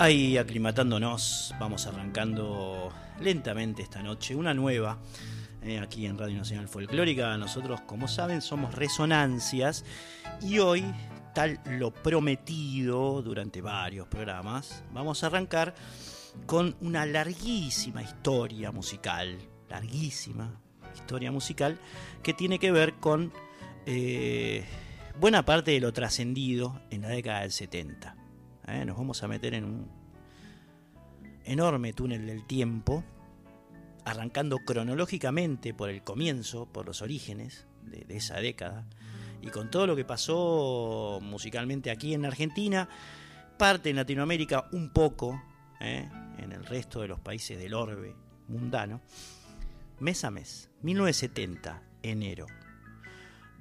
Ahí aclimatándonos, vamos arrancando lentamente esta noche, una nueva eh, aquí en Radio Nacional Folclórica. Nosotros, como saben, somos Resonancias y hoy, tal lo prometido durante varios programas, vamos a arrancar con una larguísima historia musical, larguísima historia musical, que tiene que ver con eh, buena parte de lo trascendido en la década del 70. ¿Eh? Nos vamos a meter en un enorme túnel del tiempo, arrancando cronológicamente por el comienzo, por los orígenes de, esa década, y con todo lo que pasó musicalmente aquí en Argentina, parte en Latinoamérica, un poco ¿eh? en el resto de los países del orbe mundano, mes a mes, 1970, enero,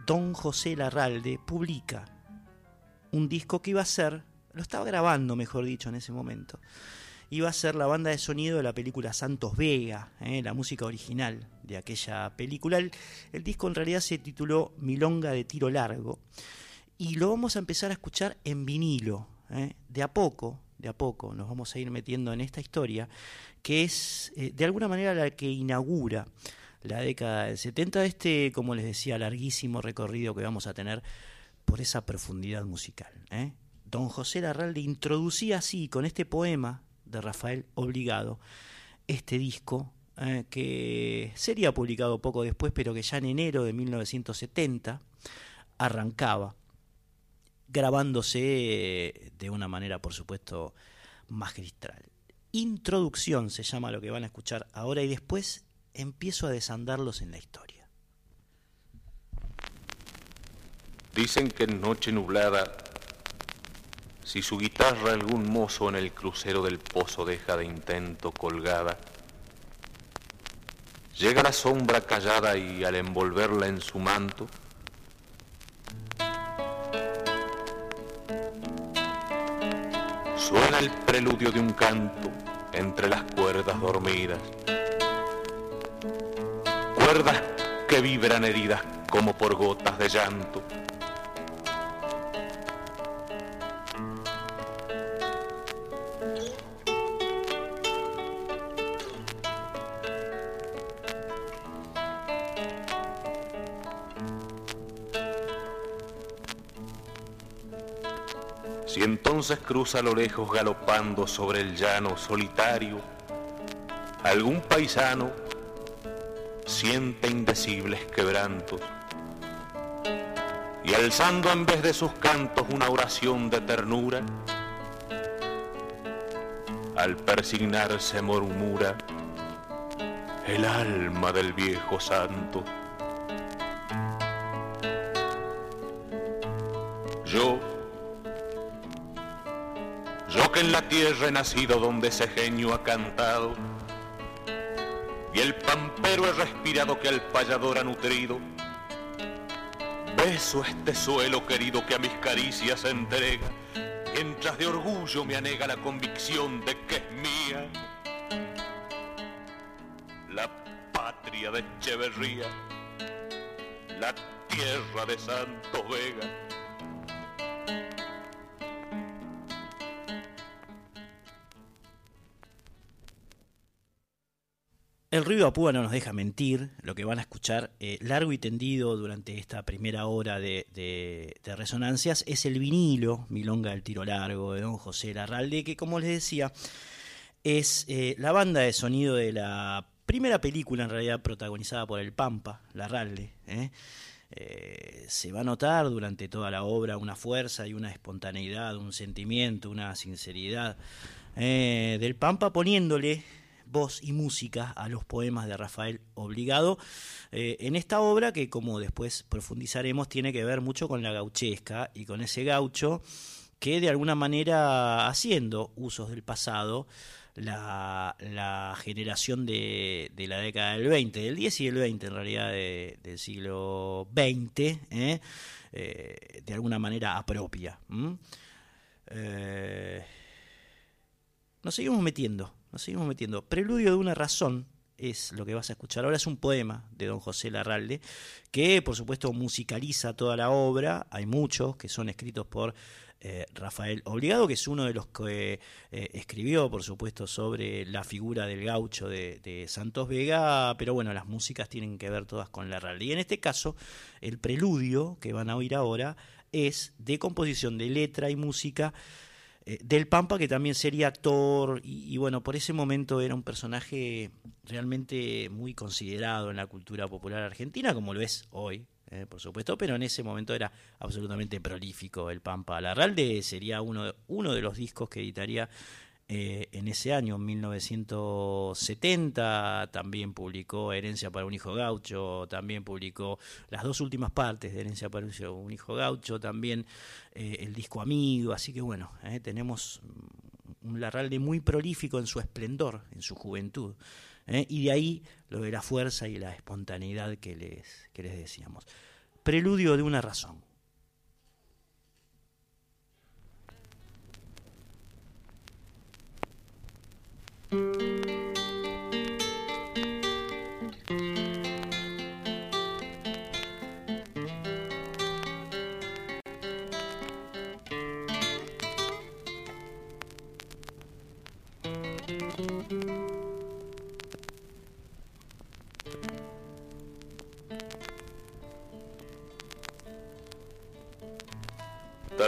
don José Larralde publica un disco que iba a ser lo estaba grabando, mejor dicho, en ese momento. iba a ser la banda de sonido de la película Santos Vega, ¿eh? la música original de aquella película. El, disco en realidad se tituló Milonga de Tiro Largo y lo vamos a empezar a escuchar en vinilo, ¿eh? de a poco, de a poco nos vamos a ir metiendo en esta historia, que es eh, de alguna manera la que inaugura la década del 70, este, como les decía, larguísimo recorrido que vamos a tener por esa profundidad musical. ¿eh? Don José Larralde introducía así, con este poema de Rafael Obligado, este disco ¿eh? que sería publicado poco después, pero que ya en enero de 1970 arrancaba, grabándose de una manera, por supuesto, magistral. Introducción se llama lo que van a escuchar ahora y después empiezo a desandarlos en la historia. Dicen que en noche nublada, si su guitarra algún mozo en el crucero del pozo deja de intento colgada, llega la sombra callada y al envolverla en su manto, suena el preludio de un canto entre las cuerdas dormidas cuerdas que vibran heridas como por gotas de llanto. Entonces cruza a lo lejos galopando sobre el llano solitario algún paisano siente indecibles quebrantos. Y alzando en vez de sus cantos una oración de ternura, al persignarse murmura el alma del viejo santo. Yo, yo que en la tierra he nacido donde ese genio ha cantado, y el pampero he respirado que al payador ha nutrido. Beso este suelo querido que a mis caricias entrega, mientras de orgullo me anega la convicción de que es mía. La patria de Echeverría, la tierra de Santos Vega El río Apúa no nos deja mentir, lo que van a escuchar eh, largo y tendido durante esta primera hora de, resonancias es el vinilo, Milonga del Tiro Largo, de don José Larralde, que como les decía, es eh, la banda de sonido de la primera película en realidad protagonizada por el Pampa, Larralde. ¿eh? se va a notar durante toda la obra una fuerza y una espontaneidad, un sentimiento, una sinceridad del Pampa poniéndole voz y música a los poemas de Rafael Obligado eh, en esta obra que, como después profundizaremos, tiene que ver mucho con la gauchesca y con ese gaucho que de alguna manera haciendo usos del pasado, la, generación de, la década del 20, del 10 y del 20 en realidad del siglo XX, ¿eh? Eh, de alguna manera apropia. nos seguimos metiendo nos seguimos metiendo. Preludio de una razón es lo que vas a escuchar ahora. Es un poema de don José Larralde que, por supuesto, musicaliza toda la obra. Hay muchos que son escritos por eh, Rafael Obligado, que es uno de los que eh, escribió, por supuesto, sobre la figura del gaucho de, Santos Vega, pero bueno, las músicas tienen que ver todas con Larralde. Y en este caso, el preludio que van a oír ahora es de composición de letra y música eh, del Pampa, que también sería actor, y, bueno, por ese momento era un personaje realmente muy considerado en la cultura popular argentina, como lo es hoy, eh, por supuesto, pero en ese momento era absolutamente prolífico el Pampa. La Larralde sería uno de los discos que editaría eh, en ese año, 1970, también publicó Herencia para un hijo gaucho, también publicó las dos últimas partes de Herencia para un hijo gaucho, también eh, el disco Amigo, así que bueno, eh, tenemos un Larralde muy prolífico en su esplendor, en su juventud. Y de ahí lo de la fuerza y la espontaneidad que les, que les decíamos. Preludio de una razón. Tal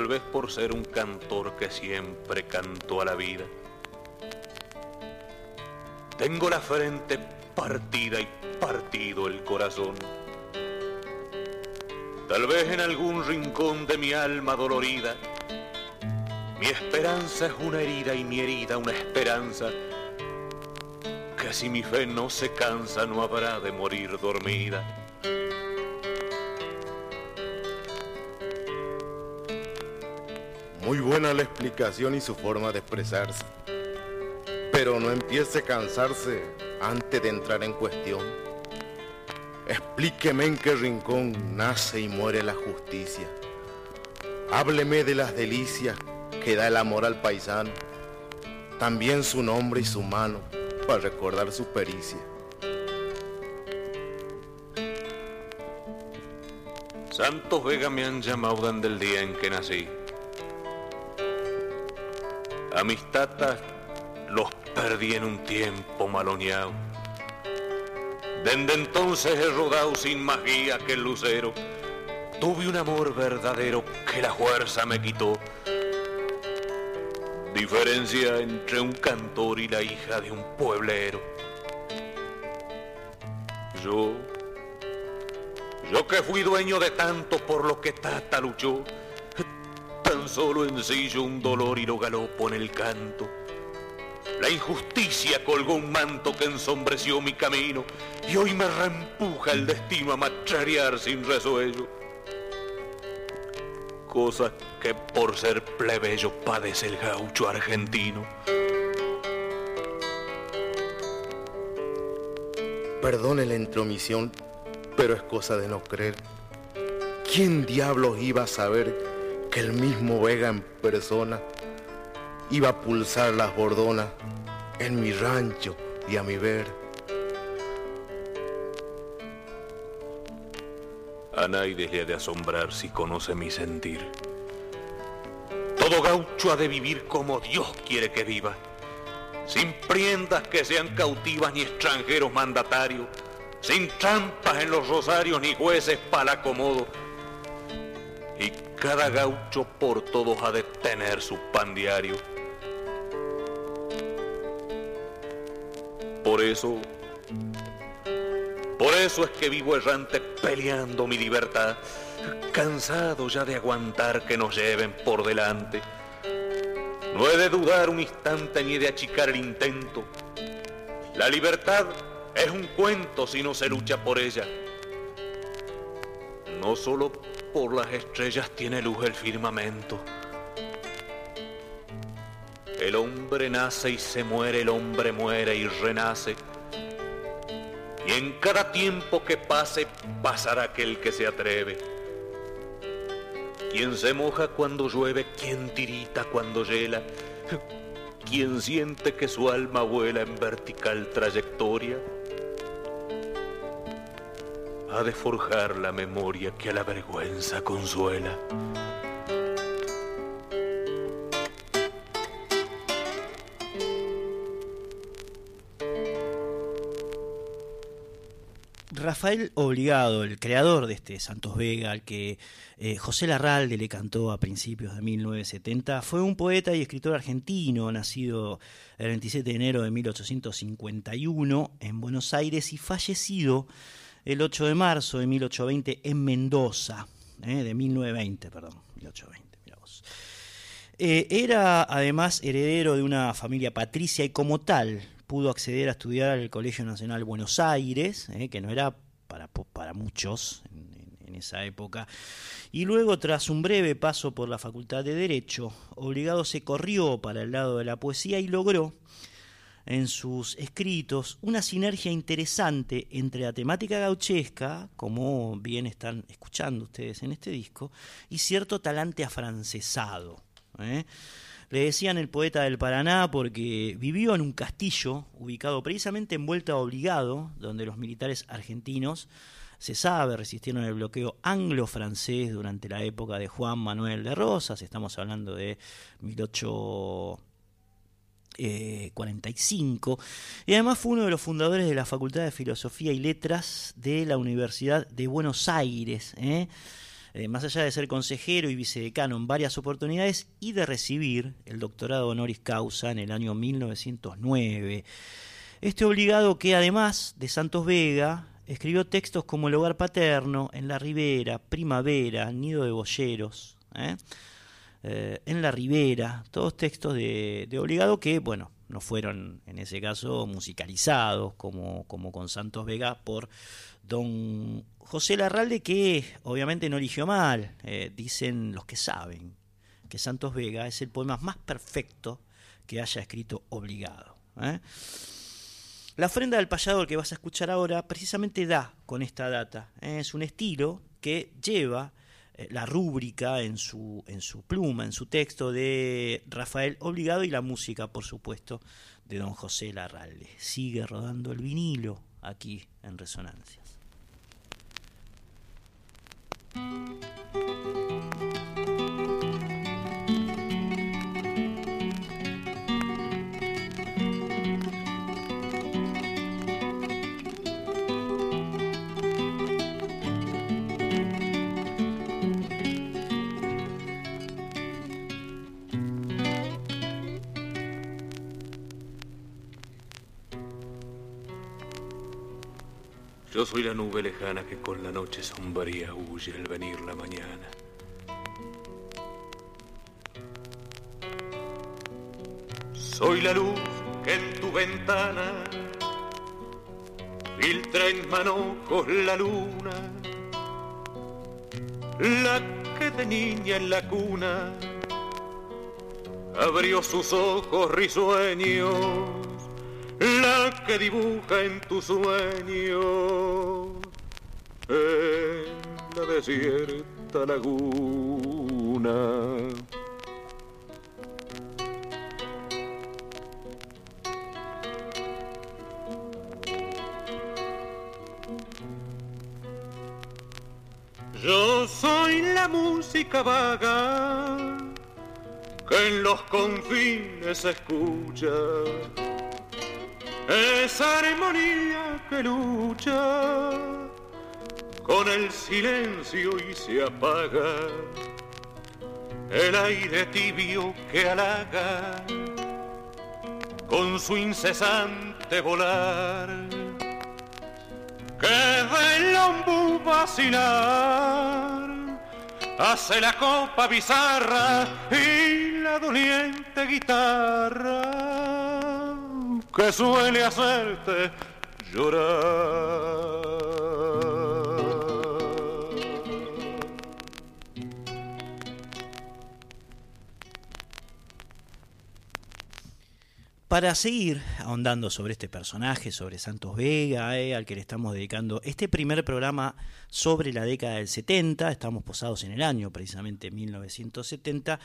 vez por ser un cantor que siempre cantó a la vida tengo la frente partida y partido el corazón. Tal vez en algún rincón de mi alma dolorida, mi esperanza es una herida y mi herida una esperanza, que si mi fe no se cansa no habrá de morir dormida. Muy buena la explicación y su forma de expresarse, no empiece a cansarse antes de entrar en cuestión. Explíqueme en qué rincón nace y muere la justicia. Hábleme de las delicias que da el amor al paisano, también su nombre y su mano para recordar su pericia. Santos Vega me han llamado desde el día en que nací. A mis tatas los perdí en un tiempo maloneado. Desde entonces he rodado sin más que el lucero. Tuve un amor verdadero que la fuerza me quitó. Diferencia entre un cantor y la hija de un pueblero. Yo, yo que fui dueño de tanto por lo que Tata luchó, tan solo ensillo un dolor y lo galopo en el canto. La injusticia colgó un manto que ensombreció mi camino y hoy me reempuja el destino a macharear sin resuello. Cosa que por ser plebeyo padece el gaucho argentino. Perdone la intromisión, pero es cosa de no creer. ¿Quién diablos iba a saber que el mismo Vega en persona iba a pulsar las bordonas en mi rancho y a mi ver? A nadie le ha de asombrar si conoce mi sentir. Todo gaucho ha de vivir como Dios quiere que viva, sin prendas que sean cautivas ni extranjeros mandatarios, sin trampas en los rosarios ni jueces para acomodo. Y cada gaucho por todos ha de tener su pan diario. Por eso, por eso es que vivo errante peleando mi libertad, cansado ya de aguantar que nos lleven por delante. No he de dudar un instante ni de achicar el intento. La libertad es un cuento si no se lucha por ella. No solo por las estrellas tiene luz el firmamento. El hombre nace y se muere, el hombre muere y renace. Y en cada tiempo que pase, pasará aquel que se atreve. Quien se moja cuando llueve, quien tirita cuando hiela, quien siente que su alma vuela en vertical trayectoria, ha de forjar la memoria que a la vergüenza consuela. Rafael Obligado, el creador de este Santos Vega, al que eh, José Larralde le cantó a principios de 1970, fue un poeta y escritor argentino, nacido el 27 de enero de 1851 en Buenos Aires y fallecido el 8 de marzo de 1820 en Mendoza, eh, de 1920, perdón, 1820, mira vos. Eh, era además heredero de una familia patricia y como tal pudo acceder a estudiar al Colegio Nacional Buenos Aires, eh, que no era para, para muchos en, esa época, y luego tras un breve paso por la Facultad de Derecho, obligado se corrió para el lado de la poesía y logró en sus escritos una sinergia interesante entre la temática gauchesca, como bien están escuchando ustedes en este disco, y cierto talante afrancesado. ¿eh? Le decían el poeta del Paraná porque vivió en un castillo ubicado precisamente en Vuelta Obligado, donde los militares argentinos, se sabe, resistieron el bloqueo anglo-francés durante la época de Juan Manuel de Rosas, estamos hablando de 18 45 y además fue uno de los fundadores de la Facultad de Filosofía y Letras de la Universidad de Buenos Aires. ¿eh? Eh, más allá de ser consejero y vicedecano en varias oportunidades y de recibir el doctorado honoris causa en el año 1909. Este obligado que además de Santos Vega escribió textos como El hogar paterno, En la ribera, Primavera, Nido de Boyeros, ¿eh? Eh, En la ribera, todos textos de, obligado que, bueno, no fueron en ese caso musicalizados como, como con Santos Vega por don José Larralde, que obviamente no eligió mal, eh, dicen los que saben que Santos Vega es el poema más perfecto que haya escrito obligado. ¿eh? La ofrenda del payador que vas a escuchar ahora precisamente da con esta data. ¿eh? Es un estilo que lleva la rúbrica en su, en su pluma, en su texto de Rafael Obligado y la música, por supuesto, de don José Larralde. Sigue rodando el vinilo aquí en Resonancia. Música Yo soy la nube lejana que con la noche sombría huye al venir la mañana. Soy la luz que en tu ventana filtra en manojos la luna, la que de niña en la cuna abrió sus ojos risueños la que dibuja en tu sueño en la desierta laguna. Yo soy la música vaga que en los confines se escucha esa armonía que lucha con el silencio y se apaga, el aire tibio que halaga con su incesante volar, que del ombú vacilar hace la copa bizarra y la doliente guitarra que suele hacerte llorar. Para seguir ahondando sobre este personaje, sobre Santos Vega, eh, al que le estamos dedicando este primer programa sobre la década del 70, estamos posados en el año precisamente 1970,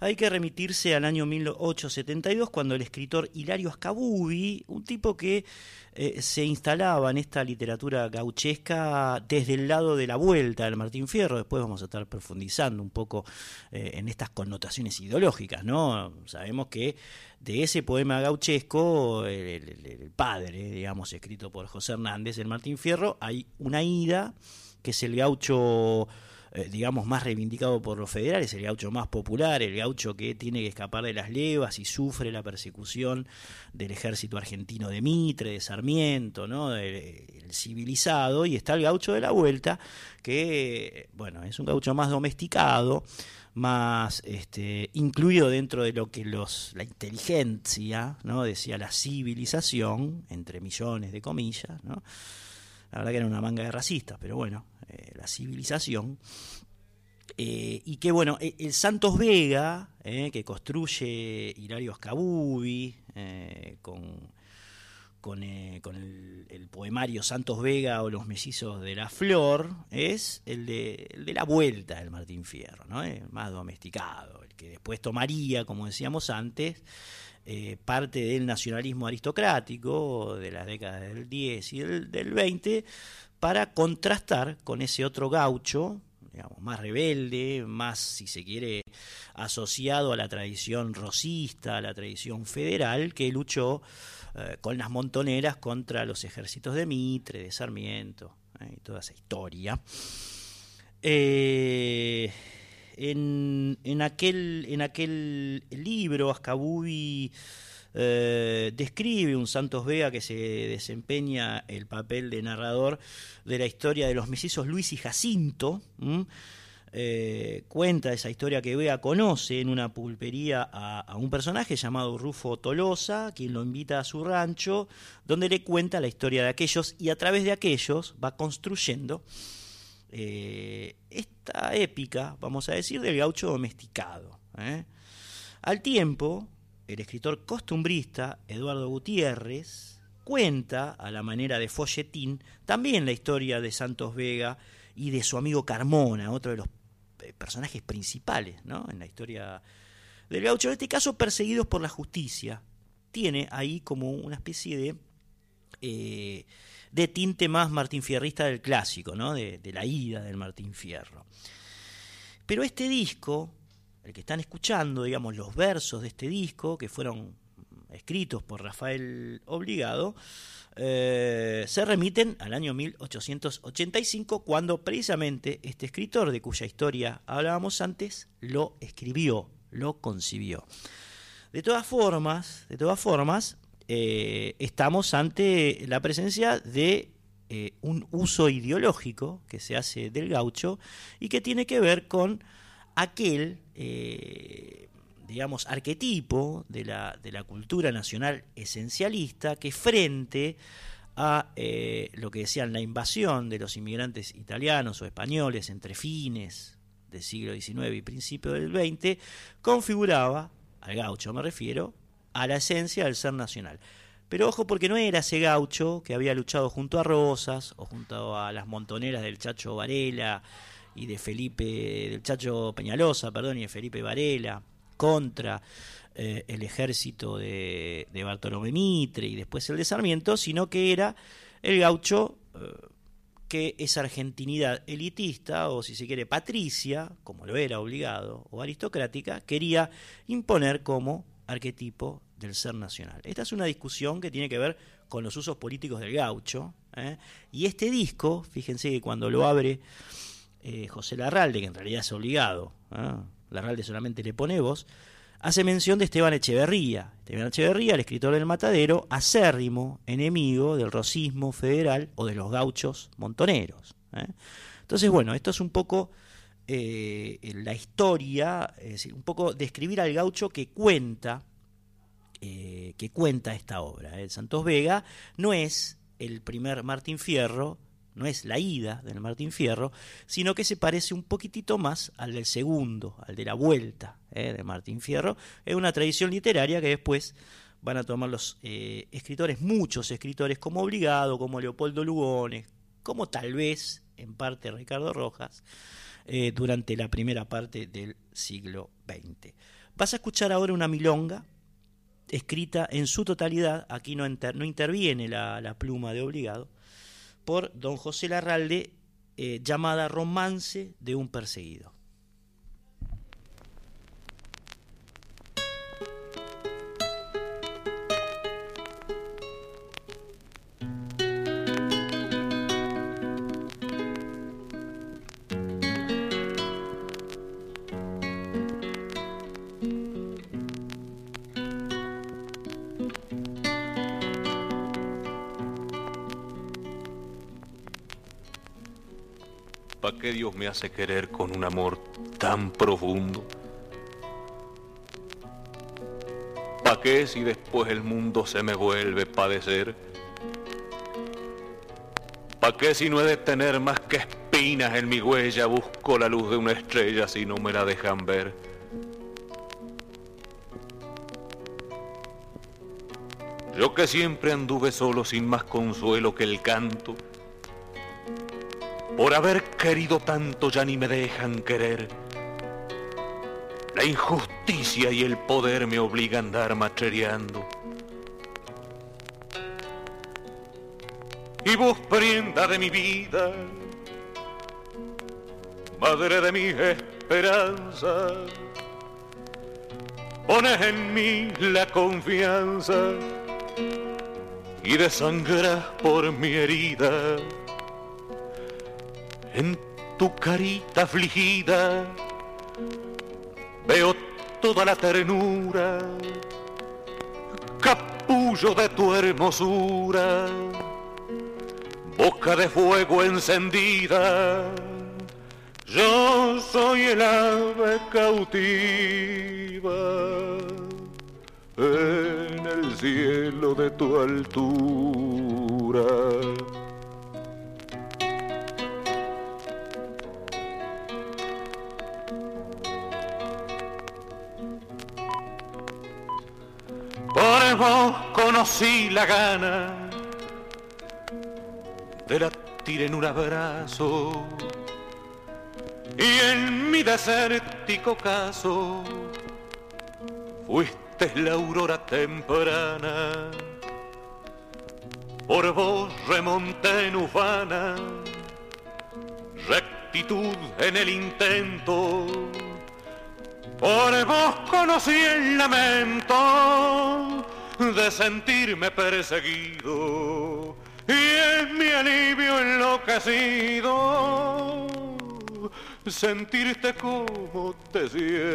hay que remitirse al año 1872 cuando el escritor Hilario Ascabubi, un tipo que eh, se instalaba en esta literatura gauchesca desde el lado de la vuelta del Martín Fierro, después vamos a estar profundizando un poco eh, en estas connotaciones ideológicas, ¿no? Sabemos que de ese poema gauchesco, el, padre, digamos, escrito por José Hernández, el Martín Fierro, hay una ida, que es el gaucho eh, digamos, más reivindicado por los federales, el gaucho más popular, el gaucho que tiene que escapar de las levas y sufre la persecución del ejército argentino de Mitre, de Sarmiento, ¿no? el civilizado, y está el gaucho de la vuelta, que, bueno, es un gaucho más domesticado, más este, incluido dentro de lo que los, la inteligencia, ¿no? decía la civilización, entre millones de comillas, ¿no? la verdad que era una manga de racistas, pero bueno, eh, la civilización. Eh, y que bueno, e, el Santos Vega, eh, que construye Hilario Ascabubi, con, con, el, poemario Santos Vega o Los Mellizos de la Flor, es el de, la vuelta del Martín Fierro, ¿no? el más domesticado, el que después tomaría, como decíamos antes, eh, parte del nacionalismo aristocrático de las décadas del 10 y del, del 20 para contrastar con ese otro gaucho, digamos, más rebelde, más, si se quiere, asociado a la tradición rosista, a la tradición federal, que luchó eh, con las montoneras contra los ejércitos de Mitre, de Sarmiento, eh, y toda esa historia. Eh, en, aquel, en aquel libro, Ascabubi describe un Santos Vega que se desempeña el papel de narrador de la historia de los mellizos Luis y Jacinto. Eh, cuenta esa historia que Bea conoce en una pulpería a, un personaje llamado Rufo Tolosa, quien lo invita a su rancho, donde le cuenta la historia de aquellos y a través de aquellos va construyendo eh, esta épica, vamos a decir, del gaucho domesticado. ¿eh? Al tiempo, el escritor costumbrista Eduardo Gutiérrez cuenta, a la manera de folletín, también la historia de Santos Vega y de su amigo Carmona, otro de los eh, personajes principales ¿no? en la historia del gaucho, en este caso perseguidos por la justicia. Tiene ahí como una especie de, eh, de tinte más Martín Fierrista del clásico, ¿no? de, de la ida del Martín Fierro. Pero este disco, el que están escuchando, digamos, los versos de este disco, que fueron escritos por Rafael Obligado, eh, se remiten al año 1885, cuando precisamente este escritor, de cuya historia hablábamos antes, lo escribió, lo concibió. De todas formas, de todas formas, eh, estamos ante la presencia de eh, un uso ideológico que se hace del gaucho y que tiene que ver con aquel digamos, arquetipo de la, de la cultura nacional esencialista que frente a eh, lo que decían la invasión de los inmigrantes italianos o españoles entre fines del siglo XIX y principios del XX, configuraba, al gaucho me refiero, a la esencia del ser nacional. Pero ojo porque no era ese gaucho que había luchado junto a Rosas o junto a las montoneras del Chacho Varela y de Felipe, del Chacho Peñalosa, perdón, y de Felipe Varela, contra eh, el ejército de, Bartolomé Mitre y después el de Sarmiento, sino que era el gaucho eh, que esa argentinidad elitista, o si se quiere patricia, como lo era obligado, o aristocrática, quería imponer como arquetipo del ser nacional. Esta es una discusión que tiene que ver con los usos políticos del gaucho. ¿eh? Y este disco, fíjense que cuando lo abre José Larralde, que en realidad es obligado, Larralde solamente le pone voz, hace mención de Esteban Echeverría. Esteban Echeverría, el escritor del Matadero, acérrimo enemigo del rosismo federal o de los gauchos montoneros. ¿eh? Entonces, bueno, esto es un poco eh, la historia, es un poco describir al gaucho que cuenta, eh, que cuenta esta obra. Santos Vega no es el primer Martín Fierro, no es la ida del Martín Fierro, sino que se parece un poquitito más al del segundo, al de la vuelta eh, de Martín Fierro. Es una tradición literaria que después van a tomar los eh, escritores, muchos escritores, como Obligado, como Leopoldo Lugones, como tal vez en parte Ricardo Rojas, eh, durante la primera parte del siglo XX. Vas a escuchar ahora una milonga escrita en su totalidad, aquí no, interviene la pluma de Obligado, por don José Larralde eh, llamada Romance de un perseguido. Qué Dios me hace querer con un amor tan profundo? ¿Para qué si después el mundo se me vuelve padecer? ¿Para qué si no he de tener más que espinas en mi huella busco la luz de una estrella si no me la dejan ver? Yo que siempre anduve solo sin más consuelo que el canto, por haber querido tanto ya ni me dejan querer. La injusticia y el poder me obligan a andar machereando. Y vos prenda de mi vida, madre de mi esperanza, pones en mí la confianza y desangras por mi herida. En tu carita afligida veo toda la ternura, capullo de tu hermosura, boca de fuego encendida. Yo soy el ave cautiva en el cielo de tu altura. Vos conocí la gana de latir en un abrazo y en mi desértico caso fuiste la aurora temprana. Por vos remonté en ufana, rectitud en el intento. Por vos conocí el lamento de sentirme perseguido y en mi alivio enloquecido sentirte como te siento.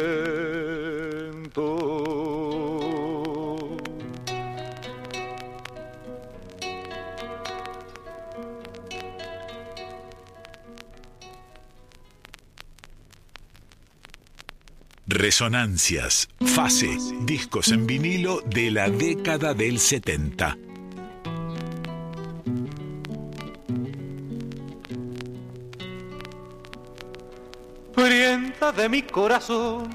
Resonancias, fase, discos en vinilo de la década del 70. de mi corazón,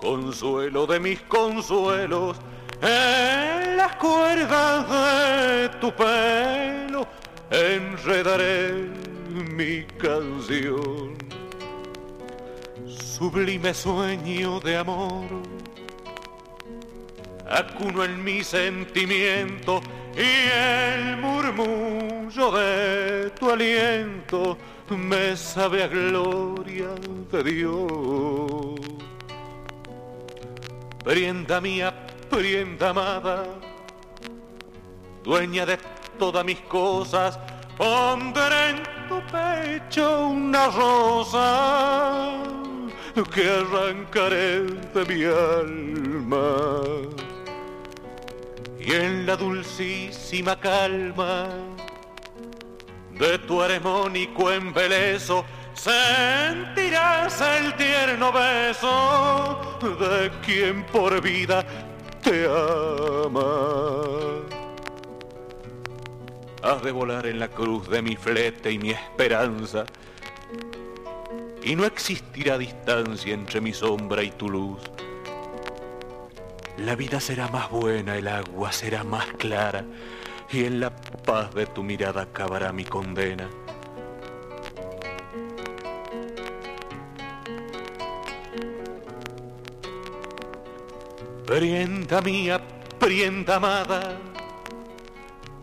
consuelo de mis consuelos, en las cuerdas de tu pelo enredaré mi canción. Sublime sueño de amor, acuno en mi sentimiento y el murmullo de tu aliento me sabe a gloria de Dios. Prienda mía, prienda amada, dueña de todas mis cosas, pondré en tu pecho una rosa que arrancaré de mi alma. Y en la dulcísima calma de tu armónico embeleso sentirás el tierno beso de quien por vida te ama. Has de volar en la cruz de mi flete y mi esperanza, y no existirá distancia entre mi sombra y tu luz. La vida será más buena, el agua será más clara y en la paz de tu mirada acabará mi condena. Prienda mía, prienda amada,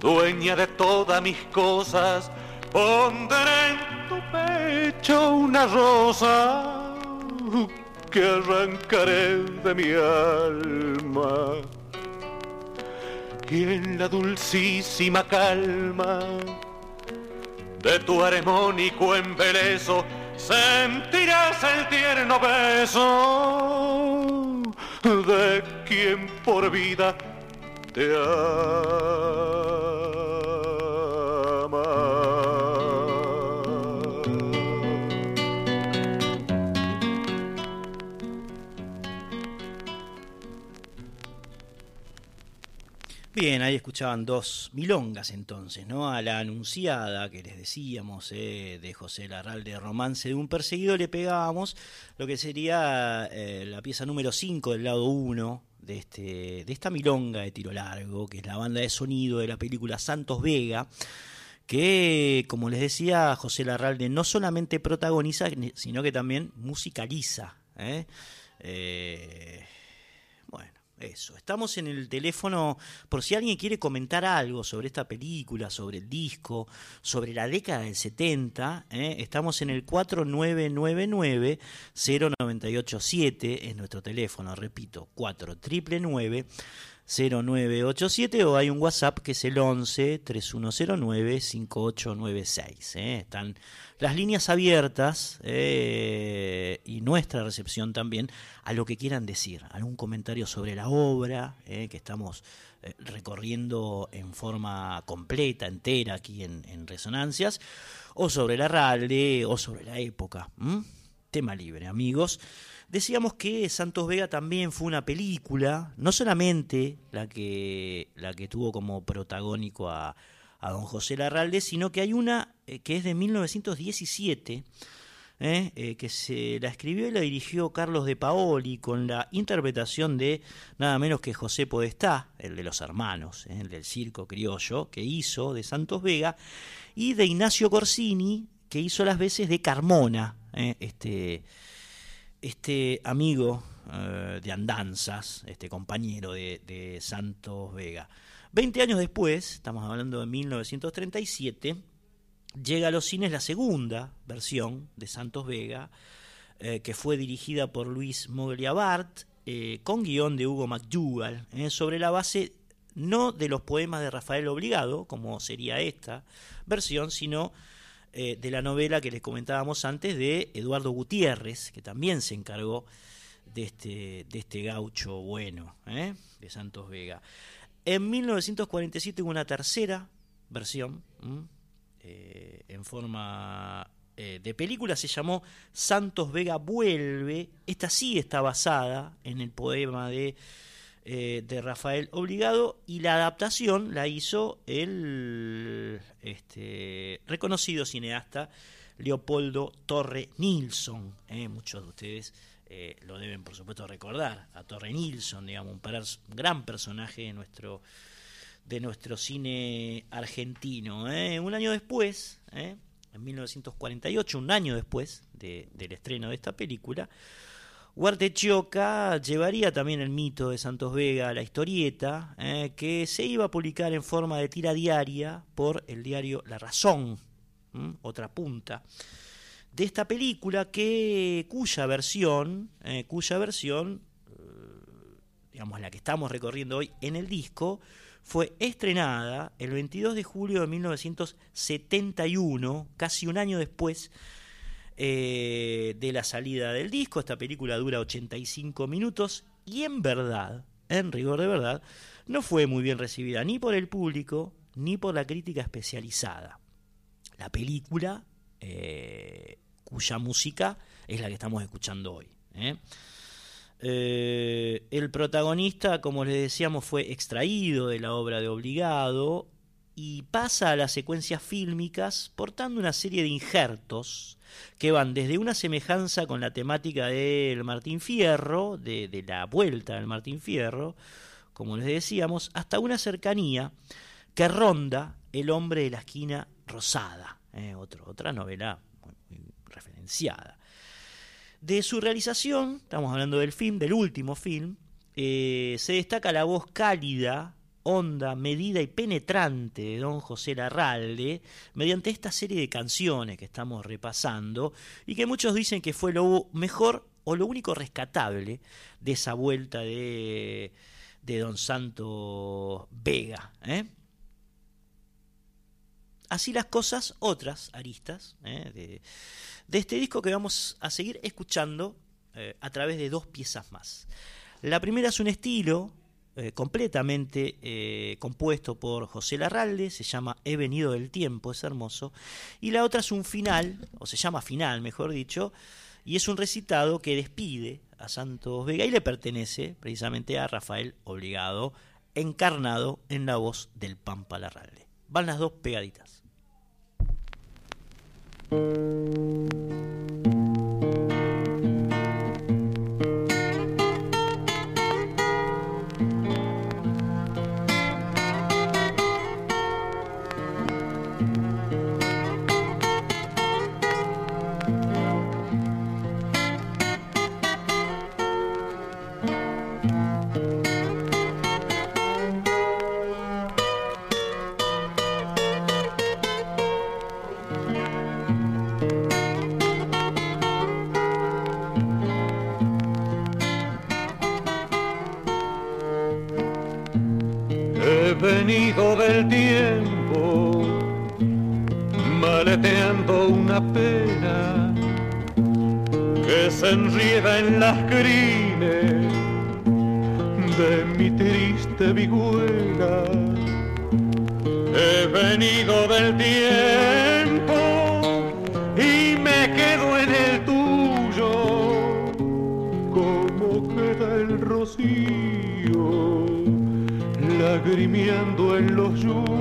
dueña de todas mis cosas, pondré en tu pecho una rosa que arrancaré de mi alma y en la dulcísima calma de tu armónico embeleso sentirás el tierno beso de quien por vida te ama. Bien, ahí escuchaban dos milongas entonces, ¿no? A la anunciada que les decíamos eh, de José Larralde, Romance de un perseguido, le pegábamos lo que sería eh, la pieza número 5 del lado 1 de, este, de esta milonga de tiro largo, que es la banda de sonido de la película Santos Vega, que, como les decía, José Larralde no solamente protagoniza, sino que también musicaliza. ¿eh? bueno, eso. Estamos en el teléfono por si alguien quiere comentar algo sobre esta película, sobre el disco, sobre la década del 70. ¿eh? Estamos en el 4999-0987, es nuestro teléfono, repito, 4999 0987 o hay un WhatsApp que es el 11 3109 5896. Están las líneas abiertas eh, y nuestra recepción también a lo que quieran decir, algún comentario sobre la obra eh, que estamos eh, recorriendo en forma completa, entera aquí en, Resonancias, o sobre la RALDE o sobre la época. Tema libre, amigos. Decíamos que Santos Vega también fue una película, no solamente la que, la que tuvo como protagónico a, don José Larralde, sino que hay una eh, que es de 1917, eh, eh, que se la escribió y la dirigió Carlos de Paoli con la interpretación de nada menos que José Podestá, el de los hermanos, el del circo criollo, que hizo de Santos Vega, y de Ignacio Corsini, que hizo las veces de Carmona, este este amigo eh, de andanzas, este compañero de, Santos Vega. Veinte años después, estamos hablando de 1937, llega a los cines la segunda versión de Santos Vega, eh, que fue dirigida por Luis Mogliabart, eh, con guion de Hugo McDougall, sobre la base no de los poemas de Rafael Obligado, como sería esta versión, sino eh, de la novela que les comentábamos antes de Eduardo Gutiérrez, que también se encargó de este, de este gaucho bueno, ¿eh? de Santos Vega. En 1947 hubo una tercera versión eh, en forma de película, se llamó Santos Vega Vuelve. Esta sí está basada en el poema de eh, de Rafael Obligado y la adaptación la hizo el este, reconocido cineasta Leopoldo Torre Nilsson. Eh, muchos de ustedes eh, lo deben por supuesto recordar a Torre Nilsson, digamos, un gran personaje de nuestro, de nuestro cine argentino. Un año después, en 1948, un año después del estreno de esta película, Huartechioca llevaría también el mito de Santos Vega a la historieta, eh, que se iba a publicar en forma de tira diaria por el diario La Razón, otra punta, de esta película que cuya versión, eh, cuya versión, eh, digamos la que estamos recorriendo hoy en el disco, fue estrenada el 22 de julio de 1971, casi un año después eh, de la salida del disco. Esta película dura 85 minutos y en verdad, en rigor de verdad, no fue muy bien recibida ni por el público ni por la crítica especializada. La película, eh, cuya música es la que estamos escuchando hoy. ¿eh? el protagonista, como les decíamos, fue extraído de la obra de Obligado y pasa a las secuencias fílmicas portando una serie de injertos que van desde una semejanza con la temática del Martín Fierro, de, la vuelta del Martín Fierro, como les decíamos, hasta una cercanía que ronda El hombre de la esquina rosada, eh, otra novela muy, referenciada. De su realización, estamos hablando del film, del último film, eh, se destaca la voz cálida honda, medida y penetrante de don José Larralde mediante esta serie de canciones que estamos repasando y que muchos dicen que fue lo mejor o lo único rescatable de esa vuelta de, de don Santo Vega. ¿eh? Así las cosas, otras aristas ¿eh? de, de, este disco que vamos a seguir escuchando eh, a través de dos piezas más. La primera es un estilo eh, completamente eh, compuesto por José Larralde, se llama He venido del tiempo, es hermoso, y la otra es un final, o se llama final, mejor dicho, y es un recitado que despide a Santos Vega y le pertenece precisamente a Rafael Obligado, encarnado en la voz del Pampa Larralde. Van las dos pegaditas. Venido del tiempo, maleteando una pena que se enrieda en las crines de mi triste vihuela. He venido del tiempo lagrimiando en los yuyos.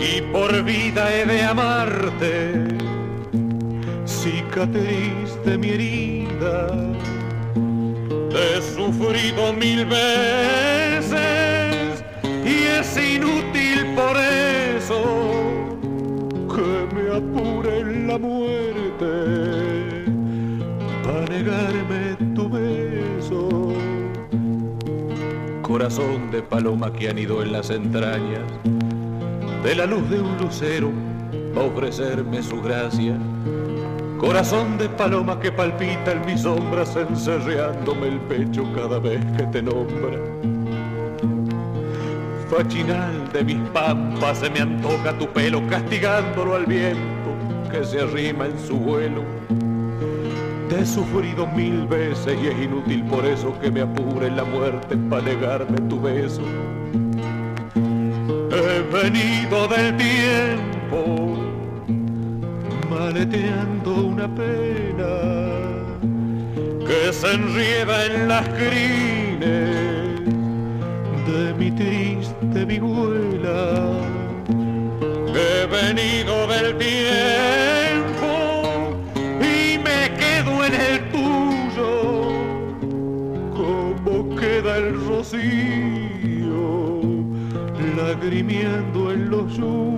Y por vida he de amarte, cicatriz de mi herida, te he sufrido mil veces y es inútil por eso que me apure en la muerte para negarme corazón de paloma que anidó en las entrañas de la luz de un lucero a ofrecerme su gracia. Corazón de paloma que palpita en mis sombras encerreándome el pecho cada vez que te nombra. Fachinal de mis pampas se me antoja tu pelo castigándolo al viento que se arrima en su vuelo te he sufrido mil veces y es inútil por eso que me apure la muerte para negarme tu beso. He venido del tiempo maleteando una pena que se enrieda en las crines de mi triste vihuela. He venido del tiempo en el tuyo, como queda el rocío, lagrimiendo en los.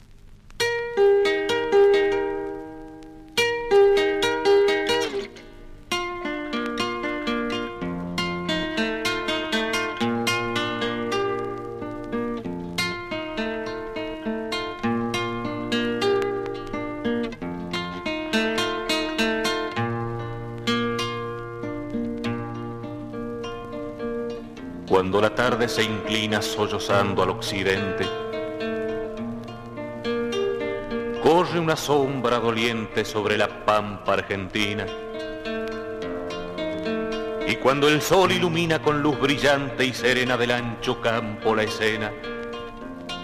Sollozando al occidente. Corre una sombra doliente sobre la pampa argentina. Y cuando el sol ilumina con luz brillante y serena del ancho campo la escena,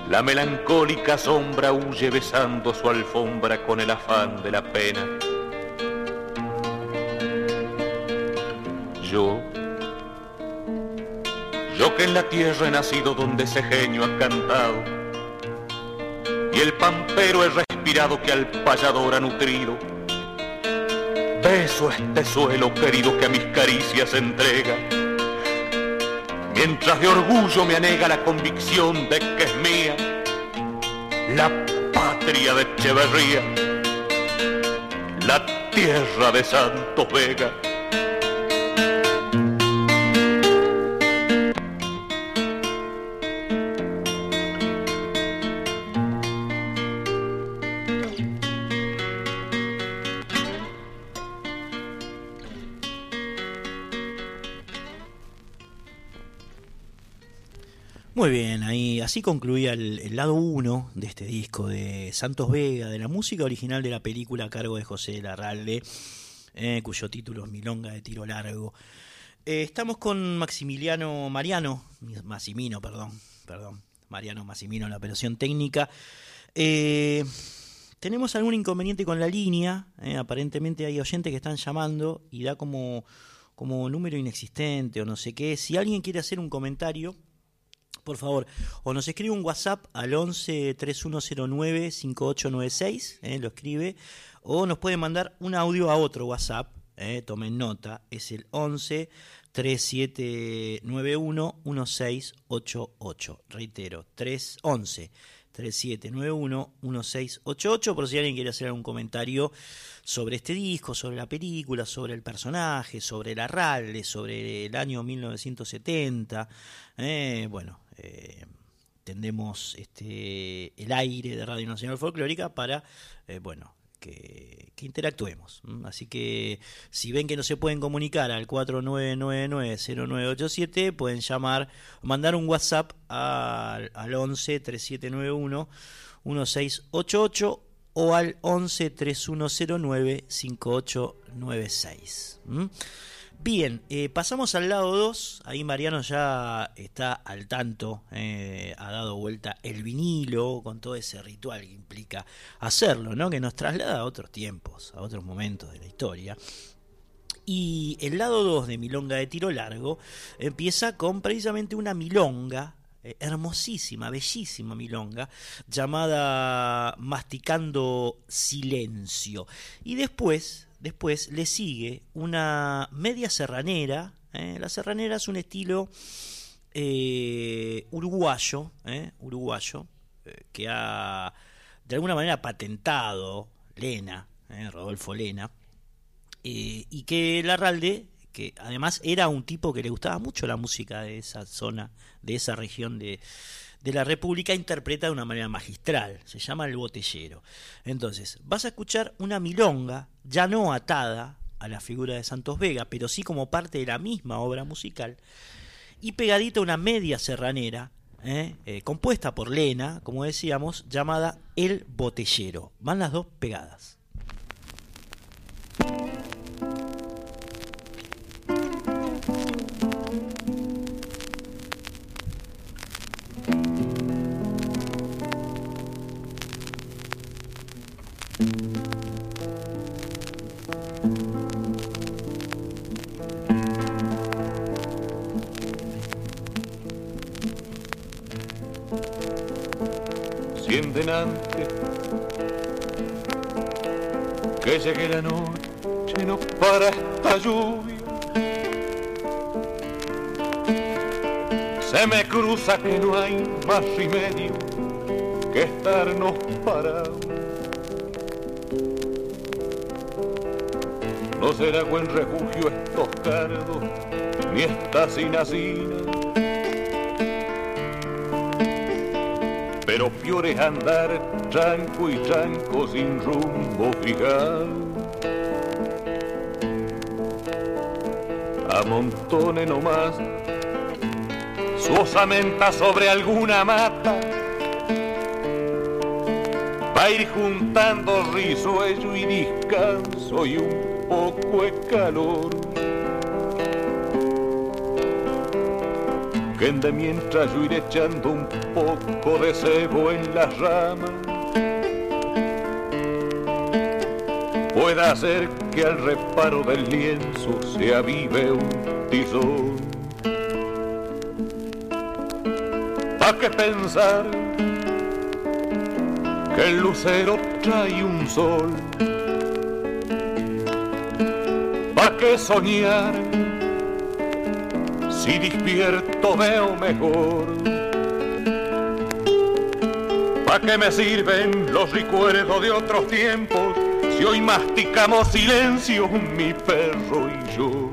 la melancólica sombra huye besando su alfombra con el afán de la pena. Que en la tierra he nacido donde ese genio ha cantado, y el pampero he respirado que al payador ha nutrido. beso este suelo querido que a mis caricias entrega. Mientras de orgullo me anega la convicción de que es mía la patria de Echeverría, la tierra de Santos Vega. Muy bien, ahí así concluía el, lado 1 de este disco de Santos Vega, de la música original de la película a cargo de José Larralde, eh, cuyo título es Milonga de Tiro Largo. Eh, estamos con Maximiliano Mariano, Massimino, perdón, perdón, Mariano Massimino en la operación técnica. Eh, tenemos algún inconveniente con la línea, aparentemente hay oyentes que están llamando y da como, como número inexistente o no sé qué. Si alguien quiere hacer un comentario por favor, o nos escribe un WhatsApp al 11 3109 5896, eh, lo escribe, o nos puede mandar un audio a otro WhatsApp, eh, tomen nota, es el 11 3791 1688. Reitero, 311 3791-1688, por si alguien quiere hacer algún comentario sobre este disco, sobre la película, sobre el personaje, sobre la RALE, sobre el año 1970. Eh, bueno, eh, tendemos este, el aire de Radio Nacional Folclórica para, eh, bueno, que, interactuemos. Así que si ven que no se pueden comunicar al 4999-0987, pueden llamar, mandar un WhatsApp al, al 11 3791 1688 o al 11 3109 5896. Bien, eh, pasamos al lado 2. Ahí Mariano ya está al tanto, eh, ha dado vuelta el vinilo con todo ese ritual que implica hacerlo, ¿no? Que nos traslada a otros tiempos, a otros momentos de la historia. Y el lado 2 de Milonga de Tiro Largo empieza con precisamente una milonga eh, hermosísima, bellísima milonga, llamada Masticando Silencio. Y después después le sigue una media serranera. ¿eh? La serranera es un estilo eh, uruguayo, ¿eh? uruguayo que ha de alguna manera patentado Lena, Rodolfo Lena, y que Larralde, que además era un tipo que le gustaba mucho la música de esa zona, de esa región de, de la República interpreta de una manera magistral, se llama el botellero. Entonces, vas a escuchar una milonga, ya no atada a la figura de Santos Vega, pero sí como parte de la misma obra musical, y pegadita una media serranera, ¿eh? Eh, compuesta por Lena, como decíamos, llamada El Botellero. Van las dos pegadas. Antes que llegue la noche no para esta lluvia. Se me cruza que no hay más remedio que estarnos parados. No será buen refugio estos cardos ni esta sinacina pero peor es andar tranco y tranco sin rumbo fijado. Amontone nomás su osamenta sobre alguna mata, va ir juntando risueño y descanso y un poco de calor. De mientras yo iré echando un poco de cebo en las ramas, pueda hacer que al reparo del lienzo se avive un tizón. ¿Pa' qué pensar que el lucero trae un sol? ¿Pa' qué soñar? Si despierto veo mejor. ¿Pa' qué me sirven los recuerdos de otros tiempos? Si hoy masticamos silencio mi perro y yo.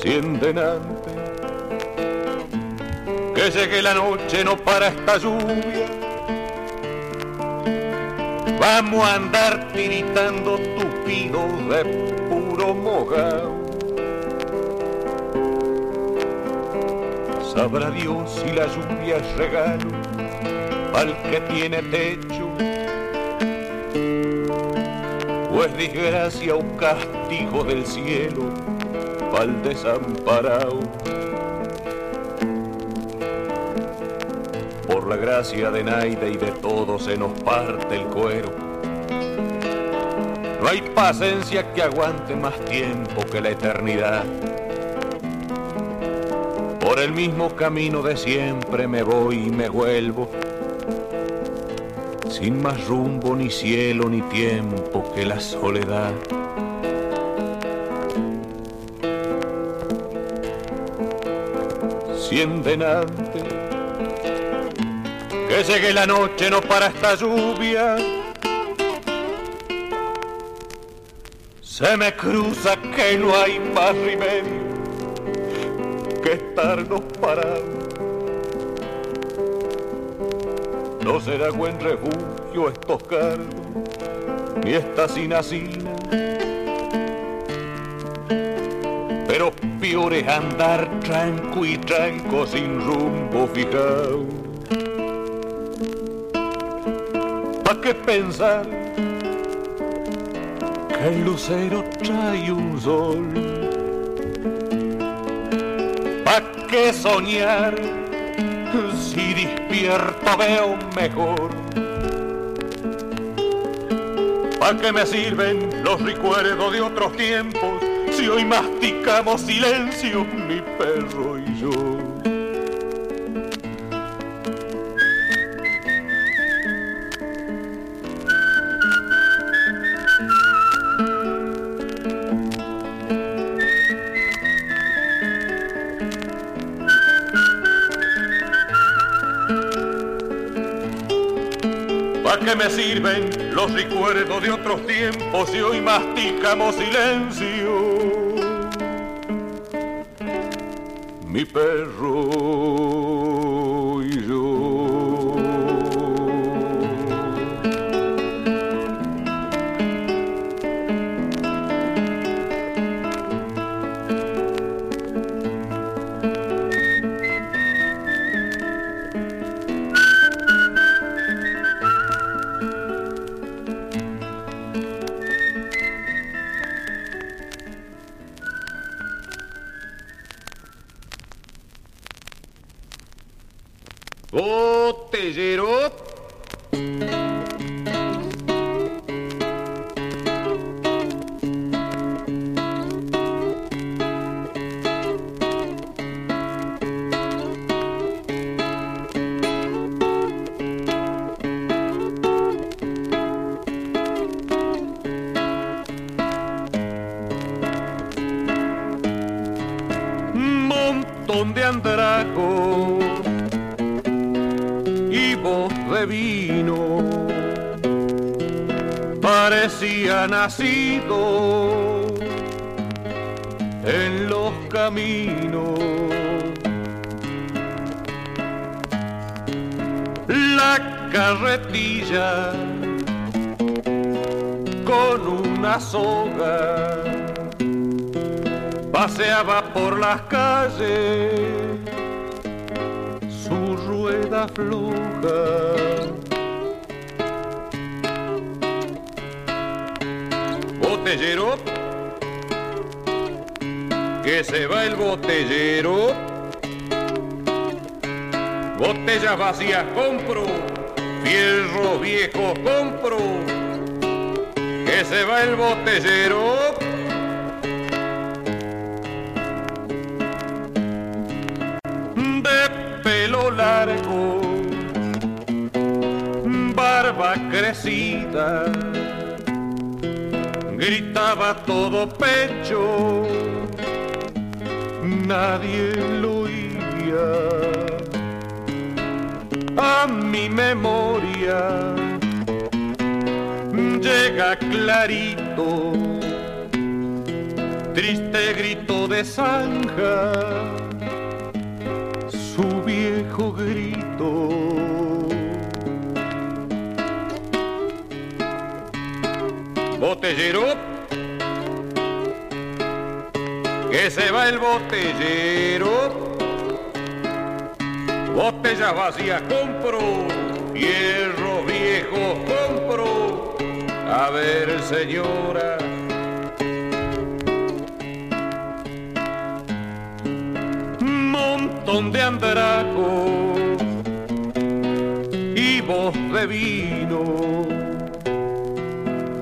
Sienten antes que llegue la noche, no para esta lluvia. Vamos a andar tiritando tupidos de puro mogao. Sabrá Dios si la lluvia es regalo al que tiene techo o es desgracia un castigo del cielo al desamparado. Gracia de Naide y de todo se nos parte el cuero. No hay paciencia que aguante más tiempo que la eternidad. Por el mismo camino de siempre me voy y me vuelvo, sin más rumbo ni cielo ni tiempo que la soledad. Sienten que llegue la noche, no para esta lluvia. Se me cruza que no hay más remedio que estarnos parados. No será buen refugio estos cargos, ni esta sinacina. Pero peor es andar tranco y tranco sin rumbo fijado. ¿Pa' qué pensar que el lucero trae un sol? ¿Pa' qué soñar si despierto veo mejor? ¿Pa' qué me sirven los recuerdos de otros tiempos si hoy masticamos silencio mi perro y me sirven los recuerdos de otros tiempos si hoy masticamos silencio? Mi perro las calles su rueda floja. Botellero, que se va el botellero. Botellas vacías compro, fierro viejo compro. Que se va el botellero. Todo pecho, nadie lo oía. A mi memoria llega clarito, triste grito de zanja, su viejo grito. botellero, se va el botellero, botella vacía compro, hierro viejo compro, a ver señora. Montón de andraco y voz de vino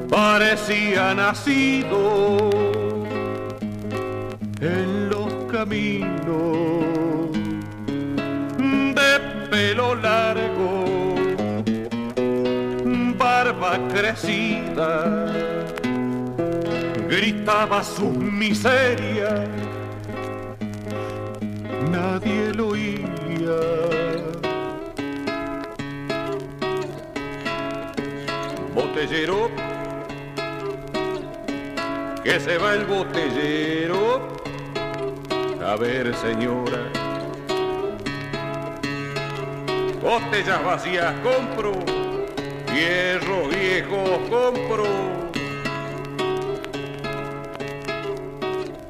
parecía nacido de pelo largo, barba crecida, gritaba su miseria, nadie lo oía. Botellero que se va el botellero. A ver, señora, botellas vacías compro, hierro viejo compro.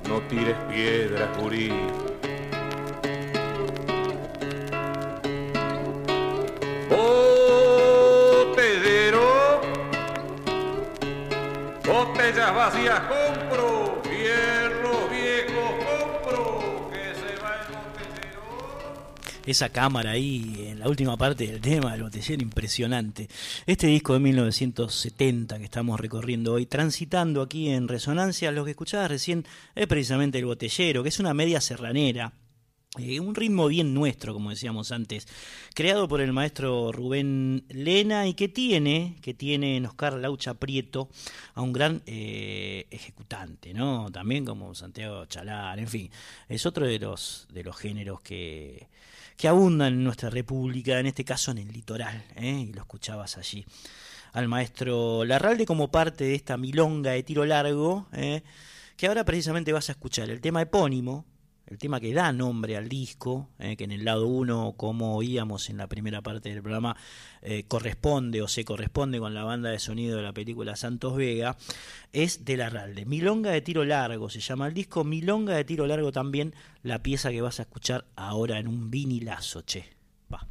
No tires piedras, Jurí. botellas vacías compro, Esa cámara ahí en la última parte del tema del botellero, impresionante. Este disco de 1970 que estamos recorriendo hoy, transitando aquí en resonancia, lo que escuchabas recién es precisamente el botellero, que es una media serranera eh, un ritmo bien nuestro, como decíamos antes, creado por el maestro Rubén Lena y que tiene, que tiene en Oscar Laucha Prieto a un gran eh, ejecutante, ¿no? También como Santiago Chalar, en fin, es otro de los, de los géneros que, que abundan en nuestra república, en este caso en el litoral, ¿eh? y lo escuchabas allí. Al maestro Larralde como parte de esta milonga de tiro largo, que ahora precisamente vas a escuchar el tema epónimo, el tema que da nombre al disco, eh, que en el lado 1, como oíamos en la primera parte del programa, eh, corresponde o se corresponde con la banda de sonido de la película Santos Vega, es de la Ralde. Milonga de tiro largo se llama el disco, Milonga de tiro largo también, la pieza que vas a escuchar ahora en un vinilazo, che. Va.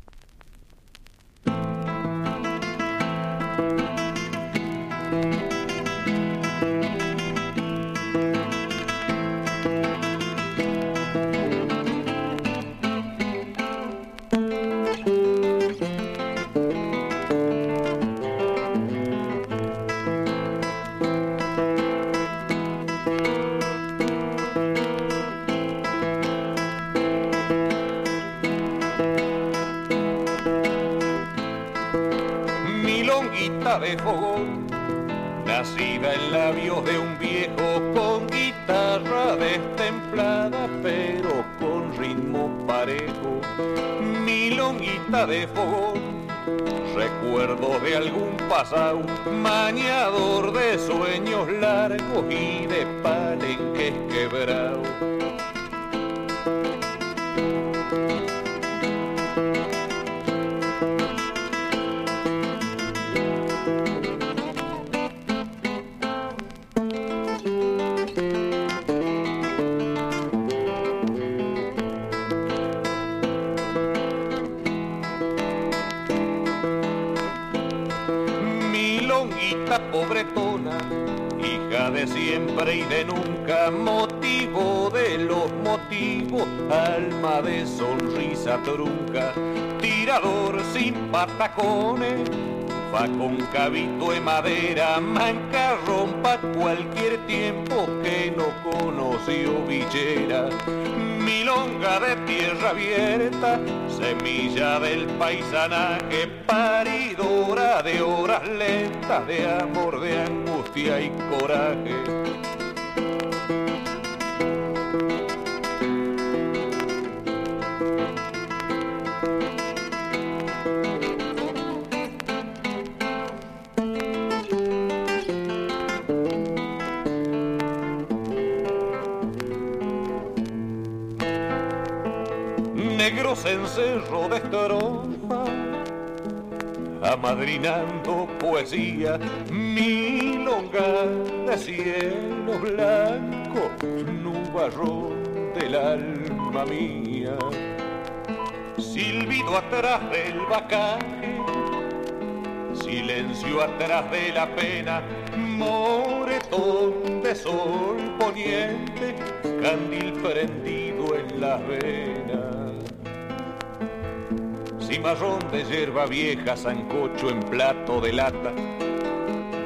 De fogón, recuerdo de algún pasado, mañador de sueños largos y de palenques quebrados siempre y de nunca, motivo de los motivos, alma de sonrisa trunca, tirador sin patacones, fa con cabito de madera, manca rompa cualquier tiempo que no conoció villera milonga de tierra abierta, semilla del paisanaje, paridora de horas lentas, de amor, de angustia y coraje. Encerro de estrofa, amadrinando poesía, milonga de cielo blanco, nubarrón del alma mía. Silbido atrás del bacaje, silencio atrás de la pena, moretón de sol poniente, candil prendido en las venas cimarrón de hierba vieja, sancocho en plato de lata,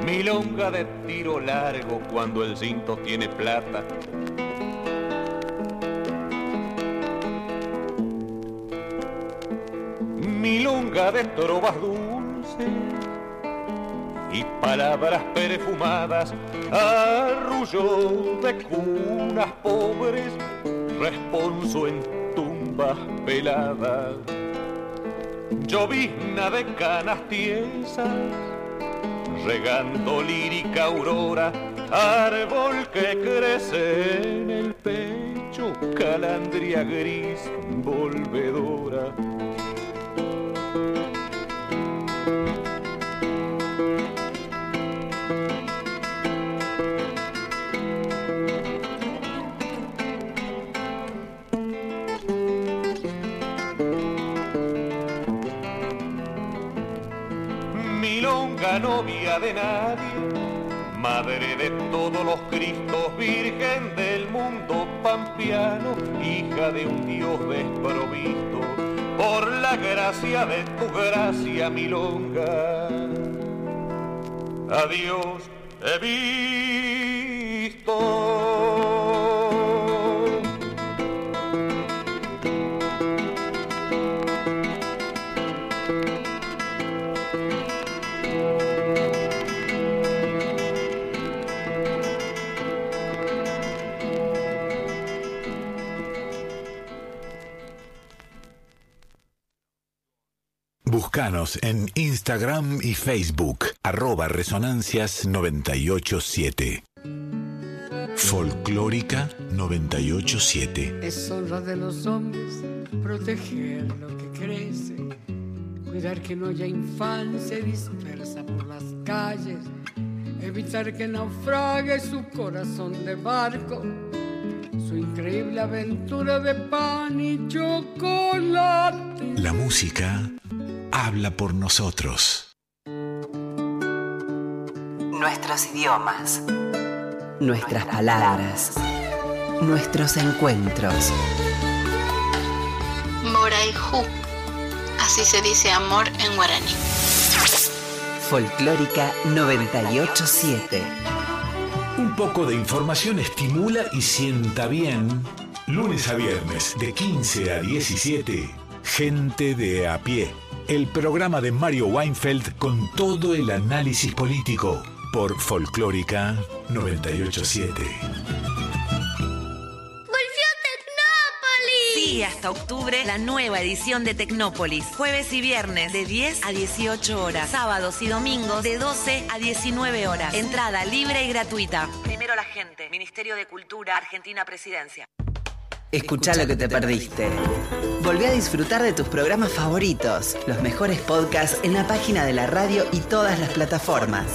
milonga de tiro largo cuando el cinto tiene plata. Milonga de trovas dulces y palabras perfumadas, arrullo de cunas pobres, responso en tumbas peladas llovizna de canas tiesas, regando lírica aurora, árbol que crece en el pecho, calandria gris volvedora. De nadie, madre de todos los Cristos, virgen del mundo pampiano, hija de un Dios desprovisto, por la gracia de tu gracia milonga. Adiós he visto. En Instagram y Facebook, arroba Resonancias 987. Folclórica 987. Es honra de los hombres proteger lo que crece, cuidar que no haya infancia dispersa por las calles, evitar que naufrague su corazón de barco, su increíble aventura de pan y chocolate. La música habla por nosotros. Nuestros idiomas. Nuestras palabras. Nuestros encuentros. Moraihu. Así se dice amor en guaraní. Folclórica 987. Un poco de información estimula y sienta bien. Lunes a viernes, de 15 a 17. Gente de a pie el programa de Mario Weinfeld con todo el análisis político por Folclórica 987. Sí, hasta octubre la nueva edición de Tecnópolis. Jueves y viernes de 10 a 18 horas. Sábados y domingos de 12 a 19 horas. Entrada libre y gratuita. Primero la gente. Ministerio de Cultura, Argentina Presidencia. Escucha lo que te perdiste. Volví a disfrutar de tus programas favoritos, los mejores podcasts en la página de la radio y todas las plataformas.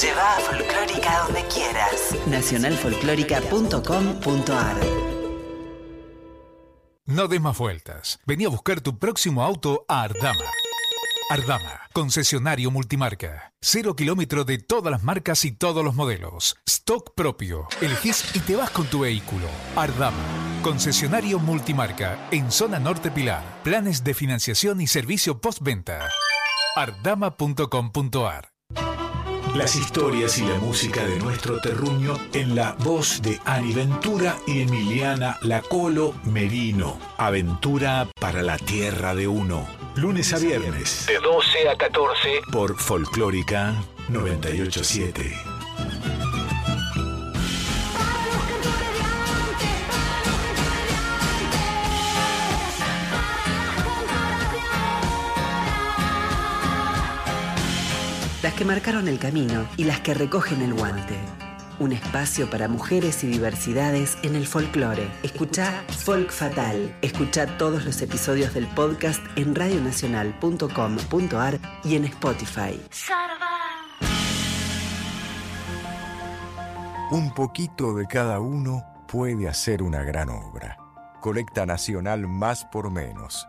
Lleva a Folclórica donde quieras. nacionalfolclórica.com.ar No des más vueltas. Vení a buscar tu próximo auto a Ardama. Ardama, concesionario multimarca. Cero kilómetro de todas las marcas y todos los modelos. Stock propio. Elegís y te vas con tu vehículo. Ardama, concesionario multimarca en zona norte Pilar. Planes de financiación y servicio postventa. Ardama.com.ar Las historias y la música de nuestro terruño en la voz de Ani Ventura y Emiliana Lacolo Merino. Aventura para la tierra de uno. Lunes a viernes. De 12 a 14. Por Folclórica 987. Las que marcaron el camino y las que recogen el guante. Un espacio para mujeres y diversidades en el folclore. Escucha Folk Fatal. Escucha todos los episodios del podcast en radionacional.com.ar y en Spotify. Un poquito de cada uno puede hacer una gran obra. Colecta Nacional Más por Menos.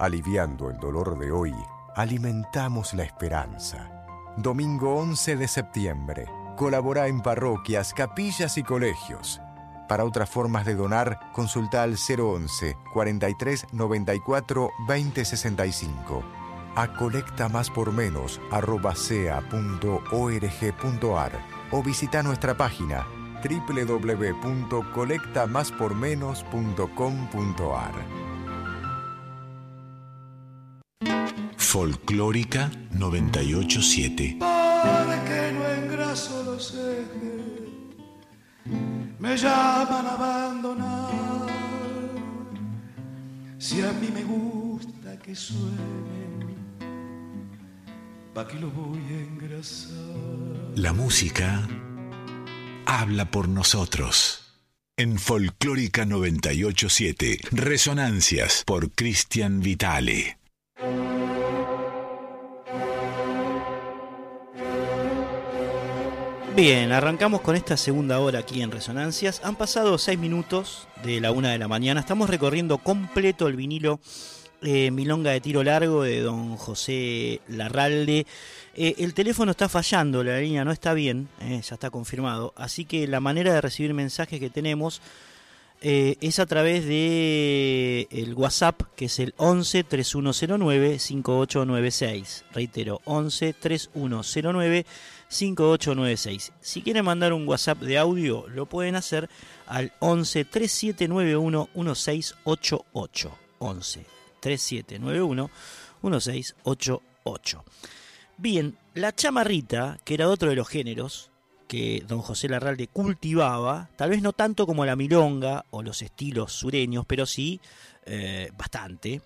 Aliviando el dolor de hoy, alimentamos la esperanza. Domingo 11 de septiembre. Colabora en parroquias, capillas y colegios. Para otras formas de donar, consulta al 011 43 94 20 65. A colecta más por menos sea.org.ar o visita nuestra página www.colectamáspormenos.com.ar. Folclórica 987. Para que no engraso los ejes, me llaman a abandonar. Si a mí me gusta que suenen, ¿pa' qué lo voy a engrasar? La música habla por nosotros. En Folclórica 987, Resonancias por Cristian Vitale. Bien, arrancamos con esta segunda hora aquí en Resonancias. Han pasado seis minutos de la una de la mañana. Estamos recorriendo completo el vinilo eh, Milonga de Tiro Largo de don José Larralde. Eh, el teléfono está fallando, la línea no está bien, eh, ya está confirmado. Así que la manera de recibir mensajes que tenemos es a través de el WhatsApp, que es el 11 3109 5896. Reitero, 11 3109 5896. Si quieren mandar un WhatsApp de audio, lo pueden hacer al 11 3791 1688. 11 3791 1688. Bien, la chamarrita, que era otro de los géneros que don José Larralde cultivaba, tal vez no tanto como la milonga o los estilos sureños, pero sí eh, bastante.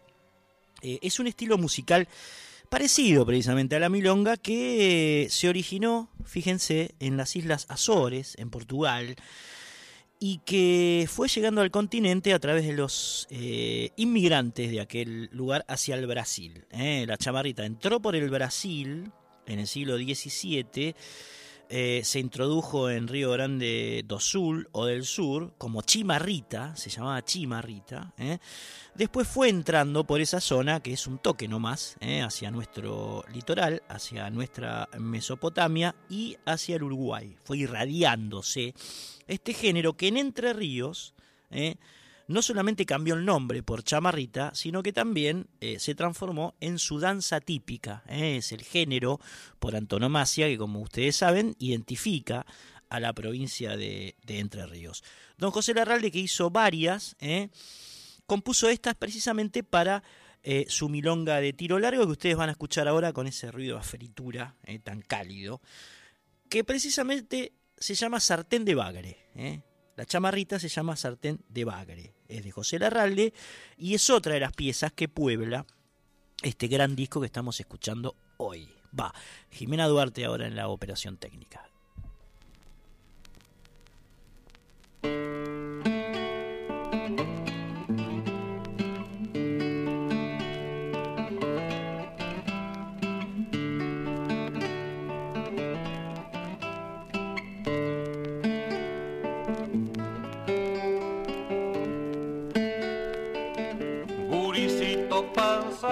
Eh, es un estilo musical parecido precisamente a la milonga que se originó, fíjense, en las Islas Azores, en Portugal, y que fue llegando al continente a través de los eh, inmigrantes de aquel lugar hacia el Brasil. ¿eh? La chamarrita entró por el Brasil en el siglo XVII eh, se introdujo en Río Grande do Sul o del Sur como chimarrita, se llamaba chimarrita. ¿eh? Después fue entrando por esa zona, que es un toque nomás, ¿eh? hacia nuestro litoral, hacia nuestra Mesopotamia y hacia el Uruguay. Fue irradiándose este género que en Entre Ríos no solamente cambió el nombre por chamarrita, sino que también eh, se transformó en su danza típica. ¿eh? Es el género por antonomasia que, como ustedes saben, identifica a la provincia de, Entre Ríos. Don José Larralde, que hizo varias, ¿eh? compuso estas precisamente para su milonga de tiro largo que ustedes van a escuchar ahora con ese ruido a fritura tan cálido, que precisamente se llama sartén de bagre. La chamarrita se llama Sartén de Bagre, es de José Larralde y es otra de las piezas que puebla este gran disco que estamos escuchando hoy. Va, Jimena Duarte ahora en la operación técnica.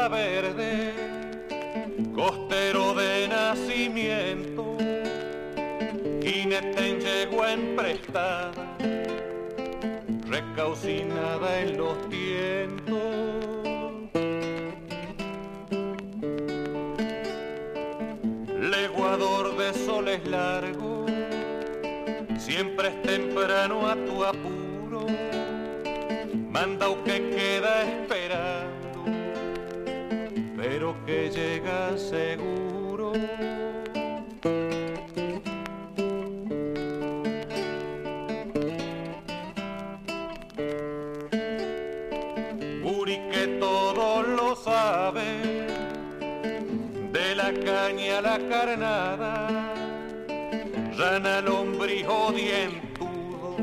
Verde, costero de nacimiento, jinete en yegua emprestada, recaucinada en los tientos. leguador de soles largos, siempre es temprano a tu apuro, manda que queda esperando, pero que llega seguro. Uri que todo lo sabe, de la caña a la carnada, rana lombrijo dientudo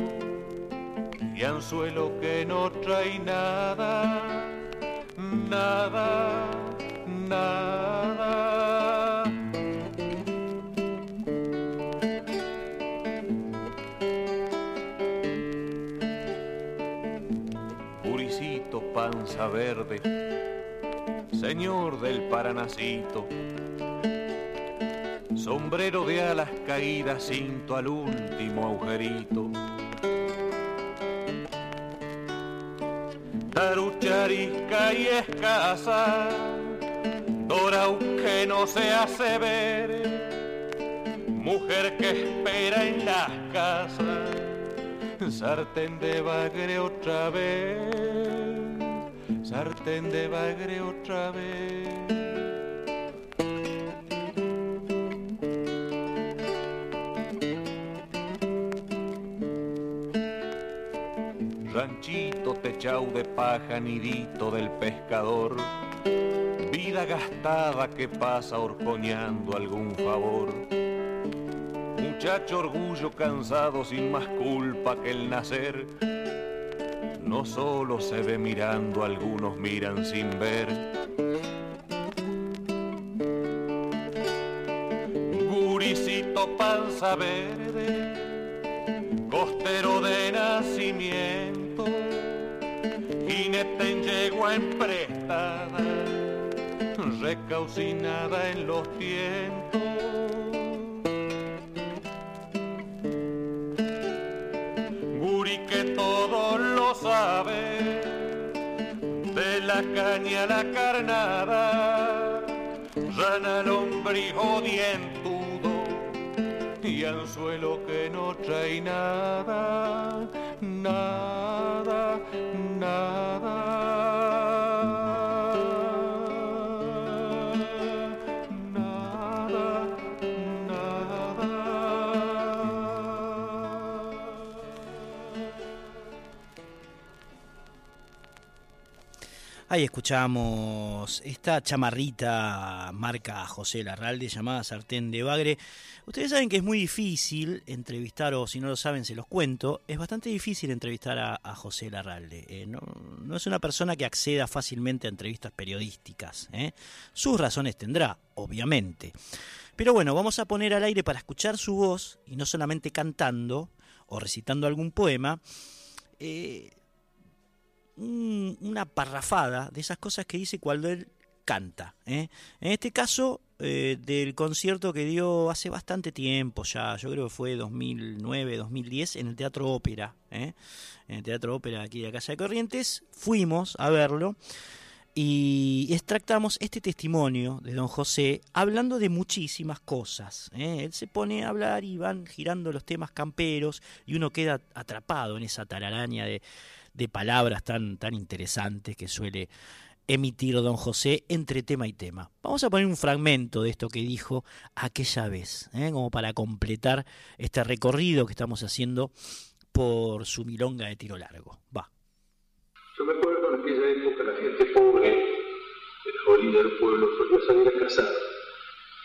y anzuelo que no trae nada, nada, nada. Puricito panza verde, señor del Paranacito, sombrero de alas caídas, cinto al último agujerito. Tarucharisca y escasa, dorau que no se hace ver, mujer que espera en las casas sartén de bagre otra vez, sartén de bagre otra vez. Ranchito techao de paja, nidito del pescador, vida gastada que pasa horcoñando algún favor muchacho orgullo cansado sin más culpa que el nacer. No solo se ve mirando, algunos miran sin ver. Guricito panza verde, costero de nacimiento, jinete en yegua emprestada, recaucinada en los tientos. que todo lo sabe, de la caña a la carnada, rana lombrijo dientudo y anzuelo que no trae nada, nada, Ahí escuchamos esta chamarrita marca José Larralde llamada Sartén de Bagre. Ustedes saben que es muy difícil entrevistar, o si no lo saben se los cuento, es bastante difícil entrevistar a, José Larralde. Eh, no, no, es una persona que acceda fácilmente a entrevistas periodísticas. ¿eh? Sus razones tendrá, obviamente. Pero bueno, vamos a poner al aire para escuchar su voz, y no solamente cantando o recitando algún poema, eh, un, una parrafada de esas cosas que dice cuando él canta. ¿eh? En este caso, eh, del concierto que dio hace bastante tiempo ya, yo creo que fue 2009, 2010, en el Teatro Ópera, ¿eh? en el Teatro Ópera aquí de la Casa de Corrientes, fuimos a verlo y extractamos este testimonio de don José hablando de muchísimas cosas. ¿eh? Él se pone a hablar y van girando los temas camperos y uno queda atrapado en esa tararaña de, de palabras tan, tan interesantes que suele emitir don José entre tema y tema. Vamos a poner un fragmento de esto que dijo aquella vez, ¿eh? como para completar este recorrido que estamos haciendo por su milonga de tiro largo. Va. Yo me acuerdo en aquella época la gente pobre la orilla del pueblo solía salir a cazar.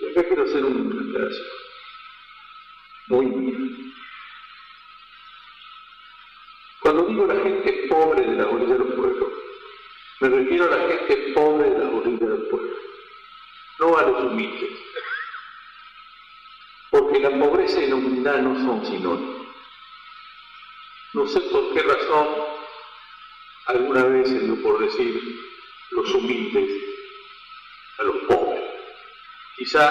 Y acá quiero hacer un aclaración. Muy bien. Cuando digo la gente pobre de la orilla del pueblo, me refiero a la gente pobre de la orilla del pueblo, no a los humildes. Porque la pobreza y la humildad no son sinónimos. No sé por qué razón alguna vez se dio por decir los humildes a los pobres. Quizá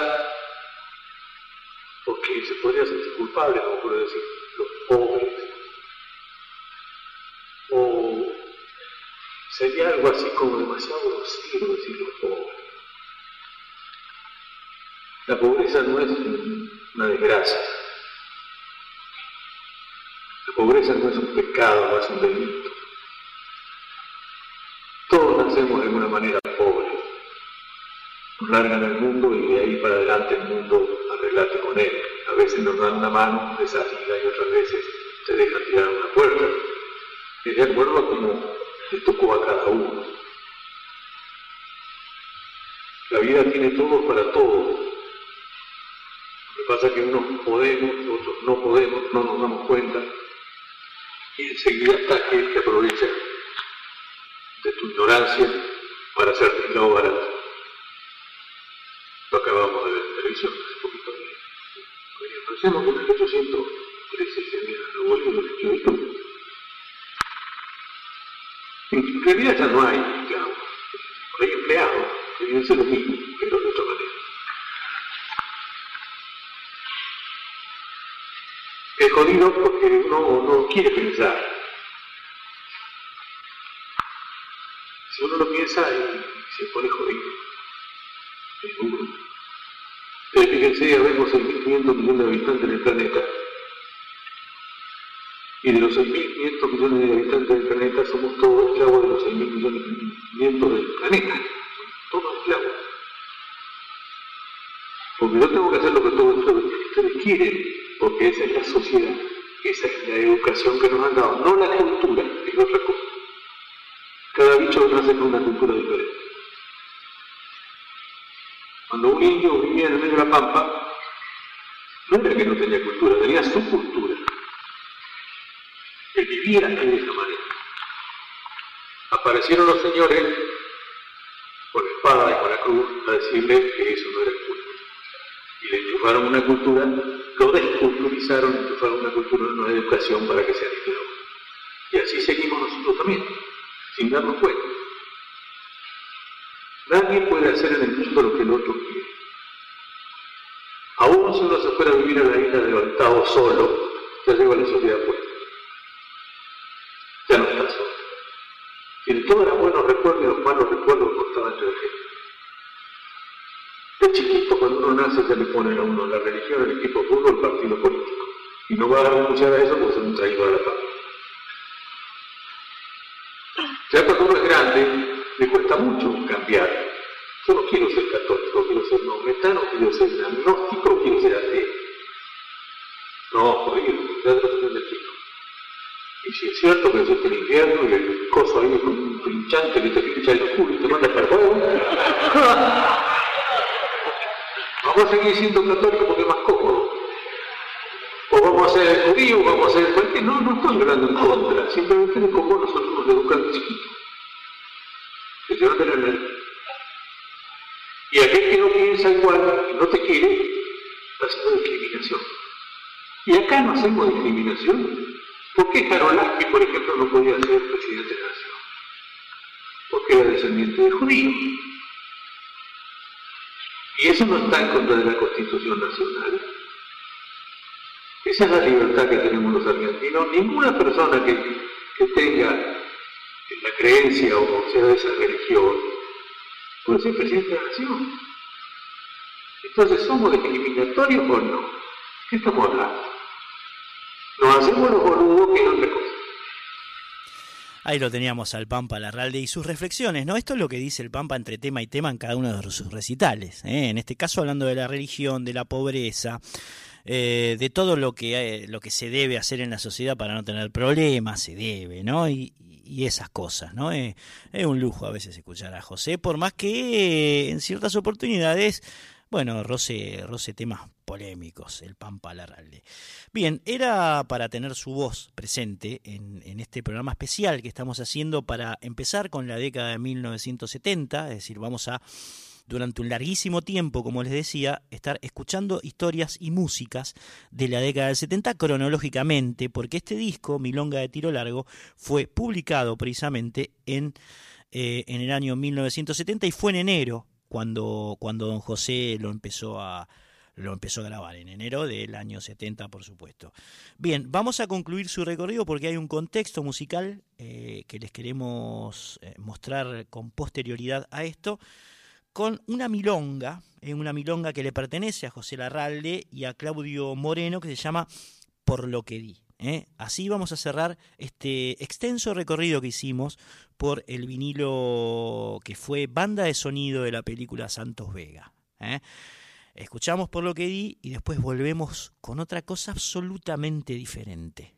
porque se podría ser culpable, como por decir los pobres. Sería algo así como demasiado grosero decir los pobres. La pobreza no es una desgracia. La pobreza no es un pecado, no es un delito. Todos nacemos de alguna manera pobres. Nos largan el mundo y de ahí para adelante el mundo arreglate con él. A veces nos dan una mano, desafía y otras veces se deja tirar una puerta. Y de acuerdo a cómo le tocó a cada uno. La vida tiene todo para todos. Lo que pasa es que unos podemos, otros no podemos, no nos damos cuenta. Y enseguida está aquel que aprovecha de tu ignorancia para hacerte el barato. Lo acabamos de ver en televisión hace poquito. Pensemos que en 1813 se había abolido el esclavitud. En realidad ya no hay esclavos, hay empleados, deben ser lo mismo, pero de otra manera. Es jodido porque uno no quiere pensar. Si uno lo piensa y se pone jodido. Es duro. Pero fíjense, habemos 6.500 millones de habitantes en el planeta. Y de los 6.500 millones de habitantes del planeta somos todos esclavos de los 6.000 millones del planeta. Todos esclavos. Porque yo tengo que hacer lo que todos ustedes quieren, porque esa es la sociedad, esa es la educación que nos han dado, no la cultura, es otra cosa. Cada bicho nace con una cultura diferente. Cuando un indio vivía en el medio de la pampa, no era que no tenía cultura, tenía su cultura. Vivía de esa manera. Aparecieron los señores con espada y con la cruz a decirle que eso no era cultura. Y le enchufaron una cultura, lo desculturizaron, enchufaron una cultura, una educación para que sea esclavos. Y así seguimos nosotros también, sin darnos cuenta. Nadie puede hacer en el mundo lo que el otro quiere. Aún si uno se fuera a vivir a la isla de levantado solo, ya lleva la sociedad puesta. Tiene todos los buenos recuerdos y los malos recuerdos cortados entre la gente. De chiquito, cuando uno nace, ya le ponen a uno la religión, el equipo de el partido político. Y no va a renunciar a eso porque se un traído a la paz. Ya cuando uno es grande, le cuesta mucho cambiar. Yo quiero ser católico, quiero ser maometano, quiero ser agnóstico, quiero ser ateo. No, jodido, ya es cuestión de chico. Y si es cierto que existe el infierno y el coso ahí con un pinchante que te pincha el culo y te manda para el vamos a seguir siendo católicos porque es más cómodo. O vamos a ser judíos, vamos a ser cualquier. No, no estoy hablando en contra, simplemente de cómo nosotros nos educan chiquitos. Que se a Y aquel que no piensa igual, no te quiere, está haciendo discriminación. Y acá no hacemos discriminación. ¿Por qué Karolaski, por ejemplo, no podía ser presidente de la nación? Porque era descendiente de judíos. Y eso no está en contra de la Constitución Nacional. Esa es la libertad que tenemos los argentinos. Ninguna persona que, que tenga la creencia o sea de esa religión puede ser presidente de la nación. Entonces, ¿somos discriminatorios o no? ¿Qué estamos hablando? Nos hacemos los boludos que. Ahí lo teníamos al Pampa Larralde y sus reflexiones, ¿no? Esto es lo que dice el Pampa entre tema y tema en cada uno de sus recitales. ¿eh? En este caso hablando de la religión, de la pobreza, eh, de todo lo que, eh, lo que se debe hacer en la sociedad para no tener problemas, se debe, ¿no? Y, y esas cosas, ¿no? es un lujo a veces escuchar a José, por más que en ciertas oportunidades bueno, roce, roce temas polémicos, el Pampa Larralde. Bien, era para tener su voz presente en, en, este programa especial que estamos haciendo para empezar con la década de 1970, es decir, vamos a, durante un larguísimo tiempo, como les decía, estar escuchando historias y músicas de la década del 70 cronológicamente, porque este disco, Milonga de Tiro Largo, fue publicado precisamente en, eh, en el año 1970 y fue en enero cuando, cuando don José lo empezó a lo empezó a grabar en enero del año 70, por supuesto. Bien, vamos a concluir su recorrido porque hay un contexto musical eh, que les queremos eh, mostrar con posterioridad a esto, con una milonga, en una milonga que le pertenece a José Larralde y a Claudio Moreno que se llama Por lo que di. ¿Eh? Así vamos a cerrar este extenso recorrido que hicimos por el vinilo que fue banda de sonido de la película Santos Vega. ¿eh? Escuchamos por lo que di y después volvemos con otra cosa absolutamente diferente.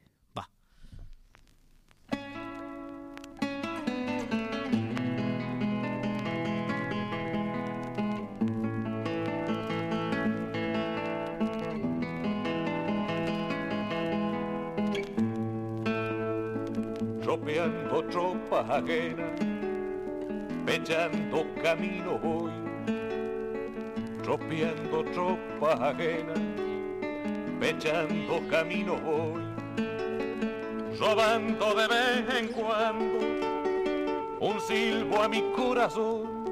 Tropeando tropas ajenas, echando camino voy tropeando tropas ajenas, echando camino voy, robando de vez en cuando un silbo a mi corazón,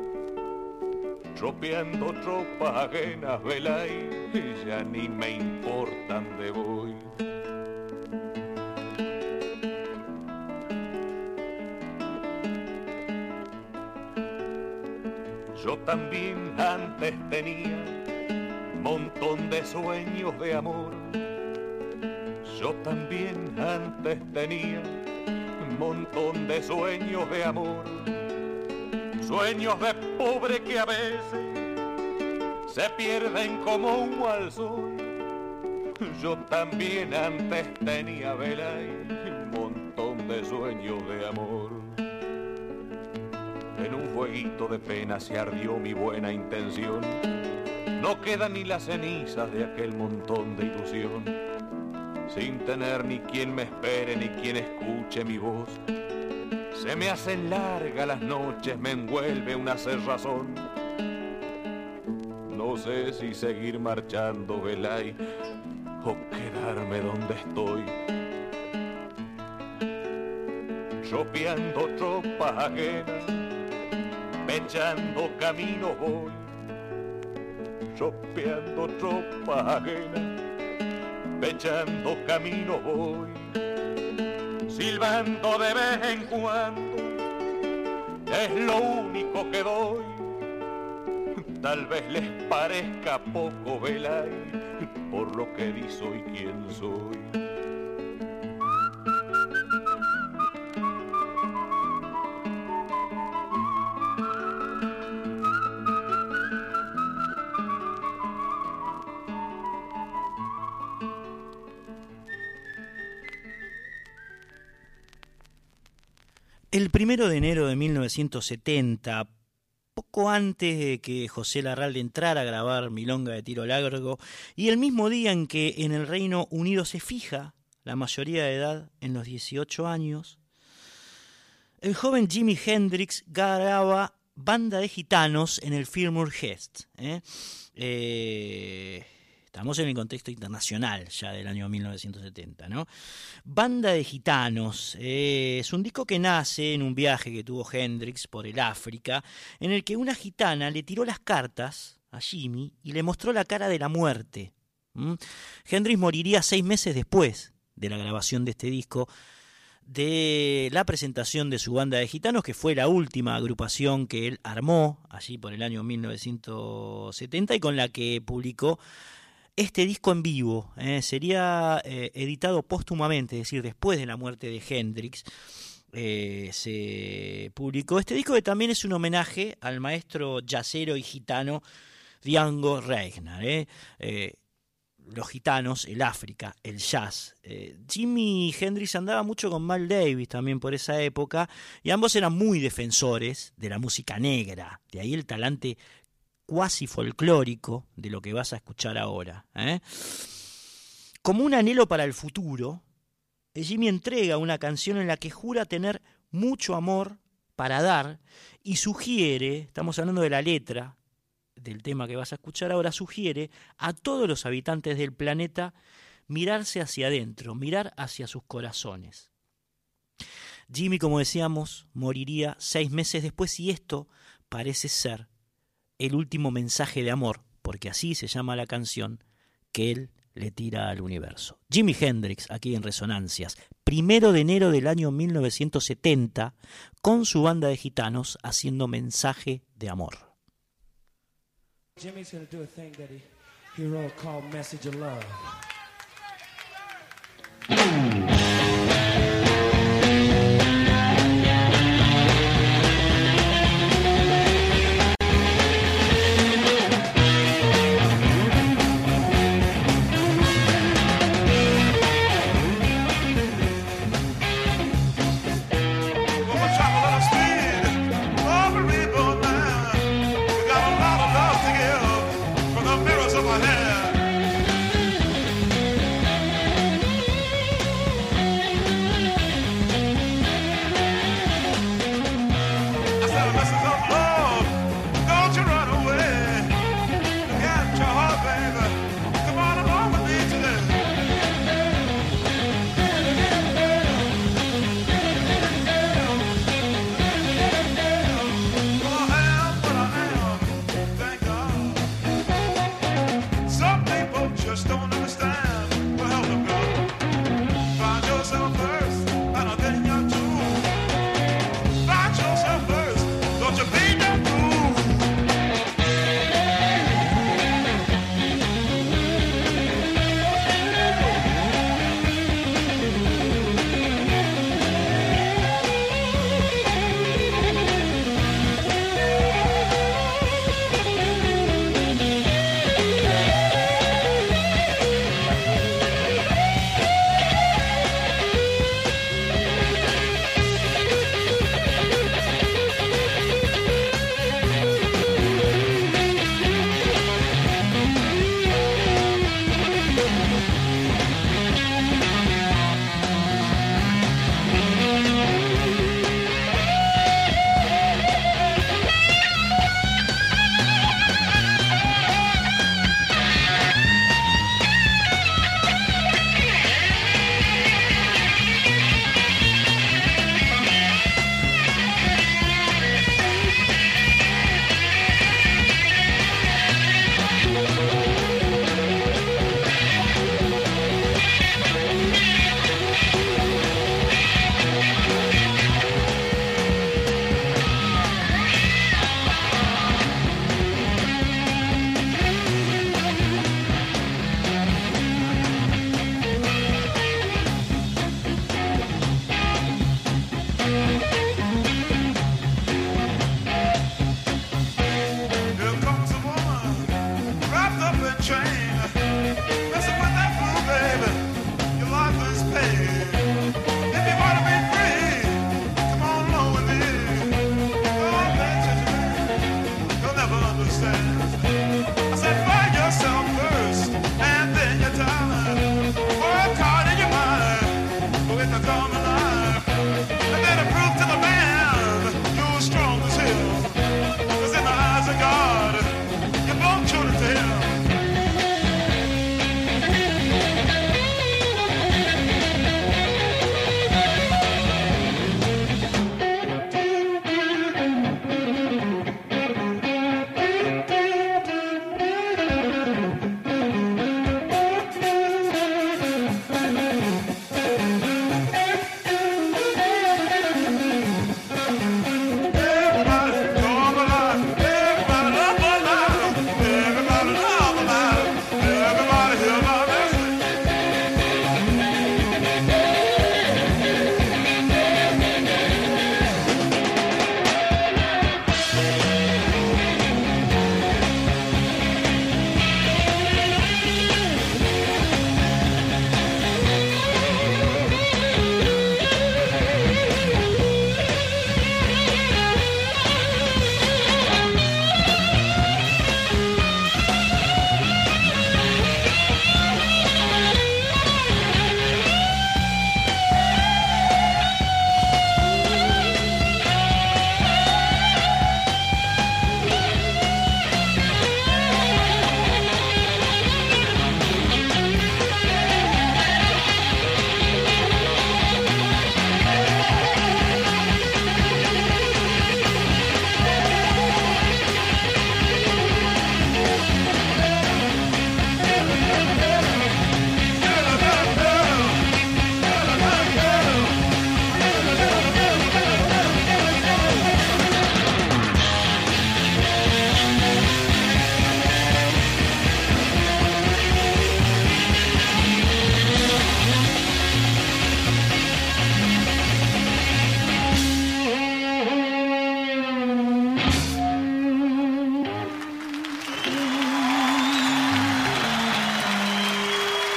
tropeando tropas ajenas, vela y ya ni me importan de voy. Yo también antes tenía montón de sueños de amor. Yo también antes tenía montón de sueños de amor. Sueños de pobre que a veces se pierden como humo al sol. Yo también antes tenía vela un montón de sueños de amor. En un fueguito de pena se ardió mi buena intención. No quedan ni las cenizas de aquel montón de ilusión. Sin tener ni quien me espere ni quien escuche mi voz. Se me hacen largas las noches, me envuelve una cerrazón. No sé si seguir marchando, Belay, o quedarme donde estoy. Chopeando tropas ajenas echando camino voy, chopeando tropa ajena, echando camino voy, silbando de vez en cuando, es lo único que doy. Tal vez les parezca poco velar por lo que di soy quien soy. El primero de enero de 1970, poco antes de que José Larralde entrara a grabar Milonga de Tiro Largo, y el mismo día en que en el Reino Unido se fija la mayoría de edad en los 18 años, el joven Jimi Hendrix graba Banda de Gitanos en el Fillmore Hest. ¿eh? Eh, Estamos en el contexto internacional ya del año 1970, ¿no? Banda de Gitanos eh, es un disco que nace en un viaje que tuvo Hendrix por el África, en el que una gitana le tiró las cartas a Jimmy y le mostró la cara de la muerte. Hendrix moriría seis meses después de la grabación de este disco, de la presentación de su banda de gitanos, que fue la última agrupación que él armó allí por el año 1970 y con la que publicó este disco en vivo eh, sería eh, editado póstumamente, es decir, después de la muerte de Hendrix. Eh, se publicó este disco que también es un homenaje al maestro yacero y gitano Django Reignar. los gitanos, el África, el jazz. Jimi Hendrix andaba mucho con Mal Davis también por esa época y ambos eran muy defensores de la música negra. De ahí el talante cuasi folclórico de lo que vas a escuchar ahora. ¿eh? Como un anhelo para el futuro, Jimmy entrega una canción en la que jura tener mucho amor para dar y sugiere, estamos hablando de la letra del tema que vas a escuchar ahora, sugiere a todos los habitantes del planeta mirarse hacia adentro, mirar hacia sus corazones. Jimmy, como decíamos, moriría seis meses después y esto parece ser el último mensaje de amor, porque así se llama la canción que él le tira al universo. Jimi Hendrix, aquí en Resonancias, primero de enero del año 1970, con su banda de gitanos haciendo mensaje de amor. Jimmy's gonna do a thing that he, he wrote called Message of Love.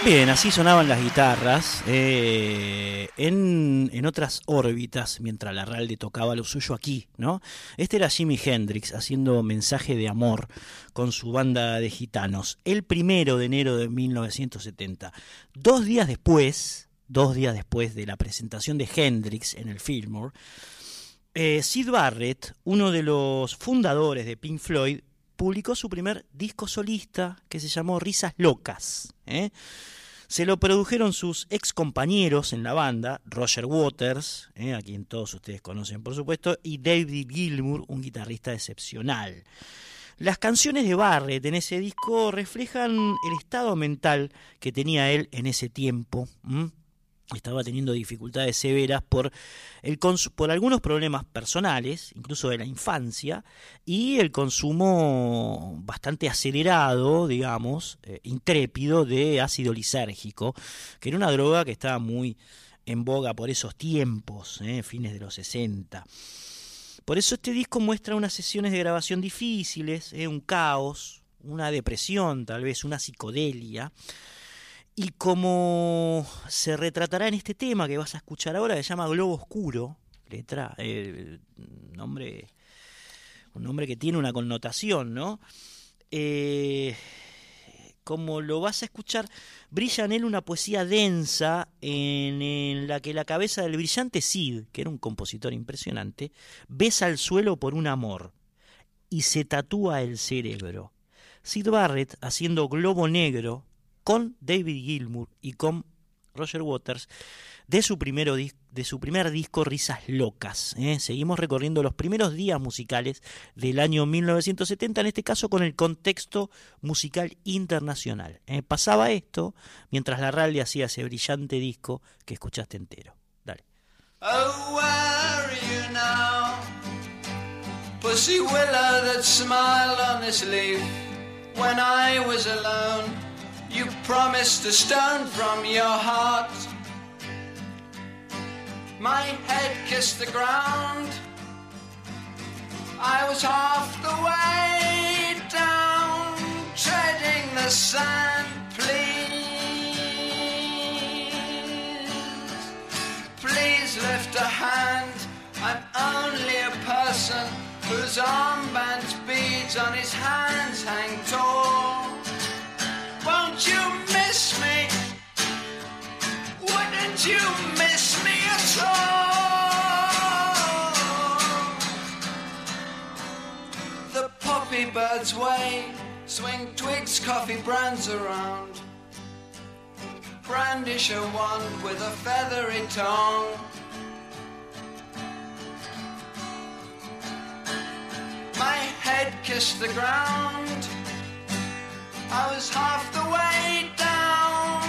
Bien, así sonaban las guitarras eh, en, en, otras órbitas mientras la Ralde tocaba lo suyo aquí, ¿no? Este era Jimi Hendrix haciendo mensaje de amor con su banda de gitanos el primero de enero de 1970. Dos días después, dos días después de la presentación de Hendrix en el Fillmore, eh, Sid Barrett, uno de los fundadores de Pink Floyd, publicó su primer disco solista que se llamó Risas Locas. ¿eh? Se lo produjeron sus ex compañeros en la banda, Roger Waters, ¿eh? a quien todos ustedes conocen por supuesto, y David Gilmour, un guitarrista excepcional. Las canciones de Barrett en ese disco reflejan el estado mental que tenía él en ese tiempo estaba teniendo dificultades severas por, el por algunos problemas personales, incluso de la infancia, y el consumo bastante acelerado, digamos, eh, intrépido de ácido lisérgico, que era una droga que estaba muy en boga por esos tiempos, eh, fines de los 60. Por eso este disco muestra unas sesiones de grabación difíciles, eh, un caos, una depresión, tal vez una psicodelia, y como se retratará en este tema que vas a escuchar ahora, que se llama Globo Oscuro, letra, eh, nombre, un nombre que tiene una connotación, ¿no? Eh, como lo vas a escuchar, brilla en él una poesía densa en, la que la cabeza del brillante Sid, que era un compositor impresionante, besa el suelo por un amor y se tatúa el cerebro. Sid Barrett, haciendo Globo Negro, con David Gilmour y con Roger Waters de su, primero, de su primer disco Risas Locas. ¿eh? Seguimos recorriendo los primeros días musicales del año 1970, en este caso con el contexto musical internacional. ¿eh? Pasaba esto mientras la radio hacía ese brillante disco que escuchaste entero. Dale. Oh, where are you? Pussy willow that smiled on this leaf when I was alone. You promised a stone from your heart. My head kissed the ground. I was half the way down, treading the sand. Please, please lift a hand. I'm only a person whose armbands beads on his hands hang tall. You miss me? Wouldn't you miss me at all? The poppy birds way, swing twigs, coffee brands around. Brandish a wand with a feathery tongue. My head kissed the ground I was half the way down.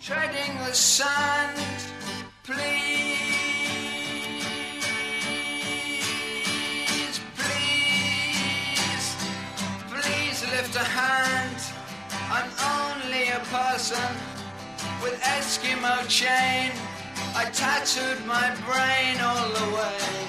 Treading the sand, please, please, please lift a hand. I'm only a person with Eskimo chain. I tattooed my brain all the way.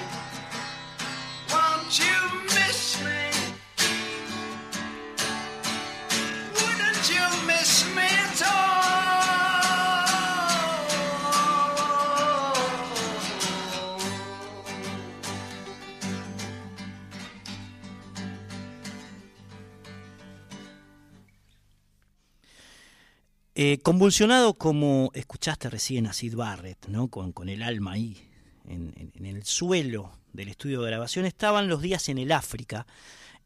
Eh, convulsionado como escuchaste recién a Sid Barrett, ¿no? con, con el alma ahí, en, en, en el suelo del estudio de grabación estaban los días en el África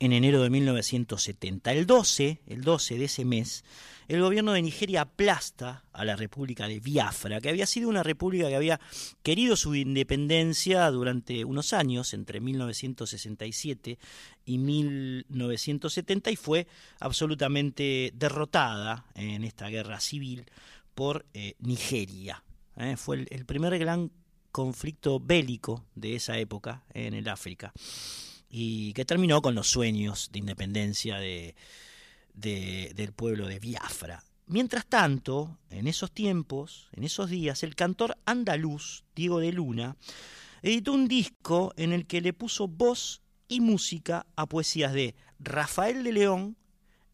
en enero de 1970. El 12, el 12 de ese mes, el gobierno de Nigeria aplasta a la República de Biafra, que había sido una república que había querido su independencia durante unos años, entre 1967 y 1970, y fue absolutamente derrotada en esta guerra civil por eh, Nigeria. ¿eh? Fue el primer gran conflicto bélico de esa época en el África y que terminó con los sueños de independencia de, del pueblo de Biafra. Mientras tanto, en esos tiempos, en esos días, el cantor andaluz Diego de Luna editó un disco en el que le puso voz y música a poesías de Rafael de León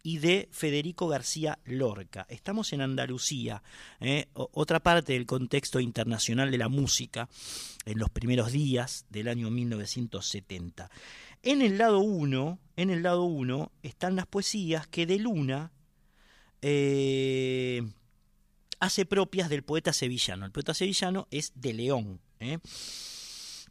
y de Federico García Lorca. Estamos en Andalucía, ¿eh? otra parte del contexto internacional de la música en los primeros días del año 1970. En el lado 1, en el lado 1 están las poesías que de Luna eh, hace propias del poeta sevillano. El poeta sevillano es de León. ¿eh?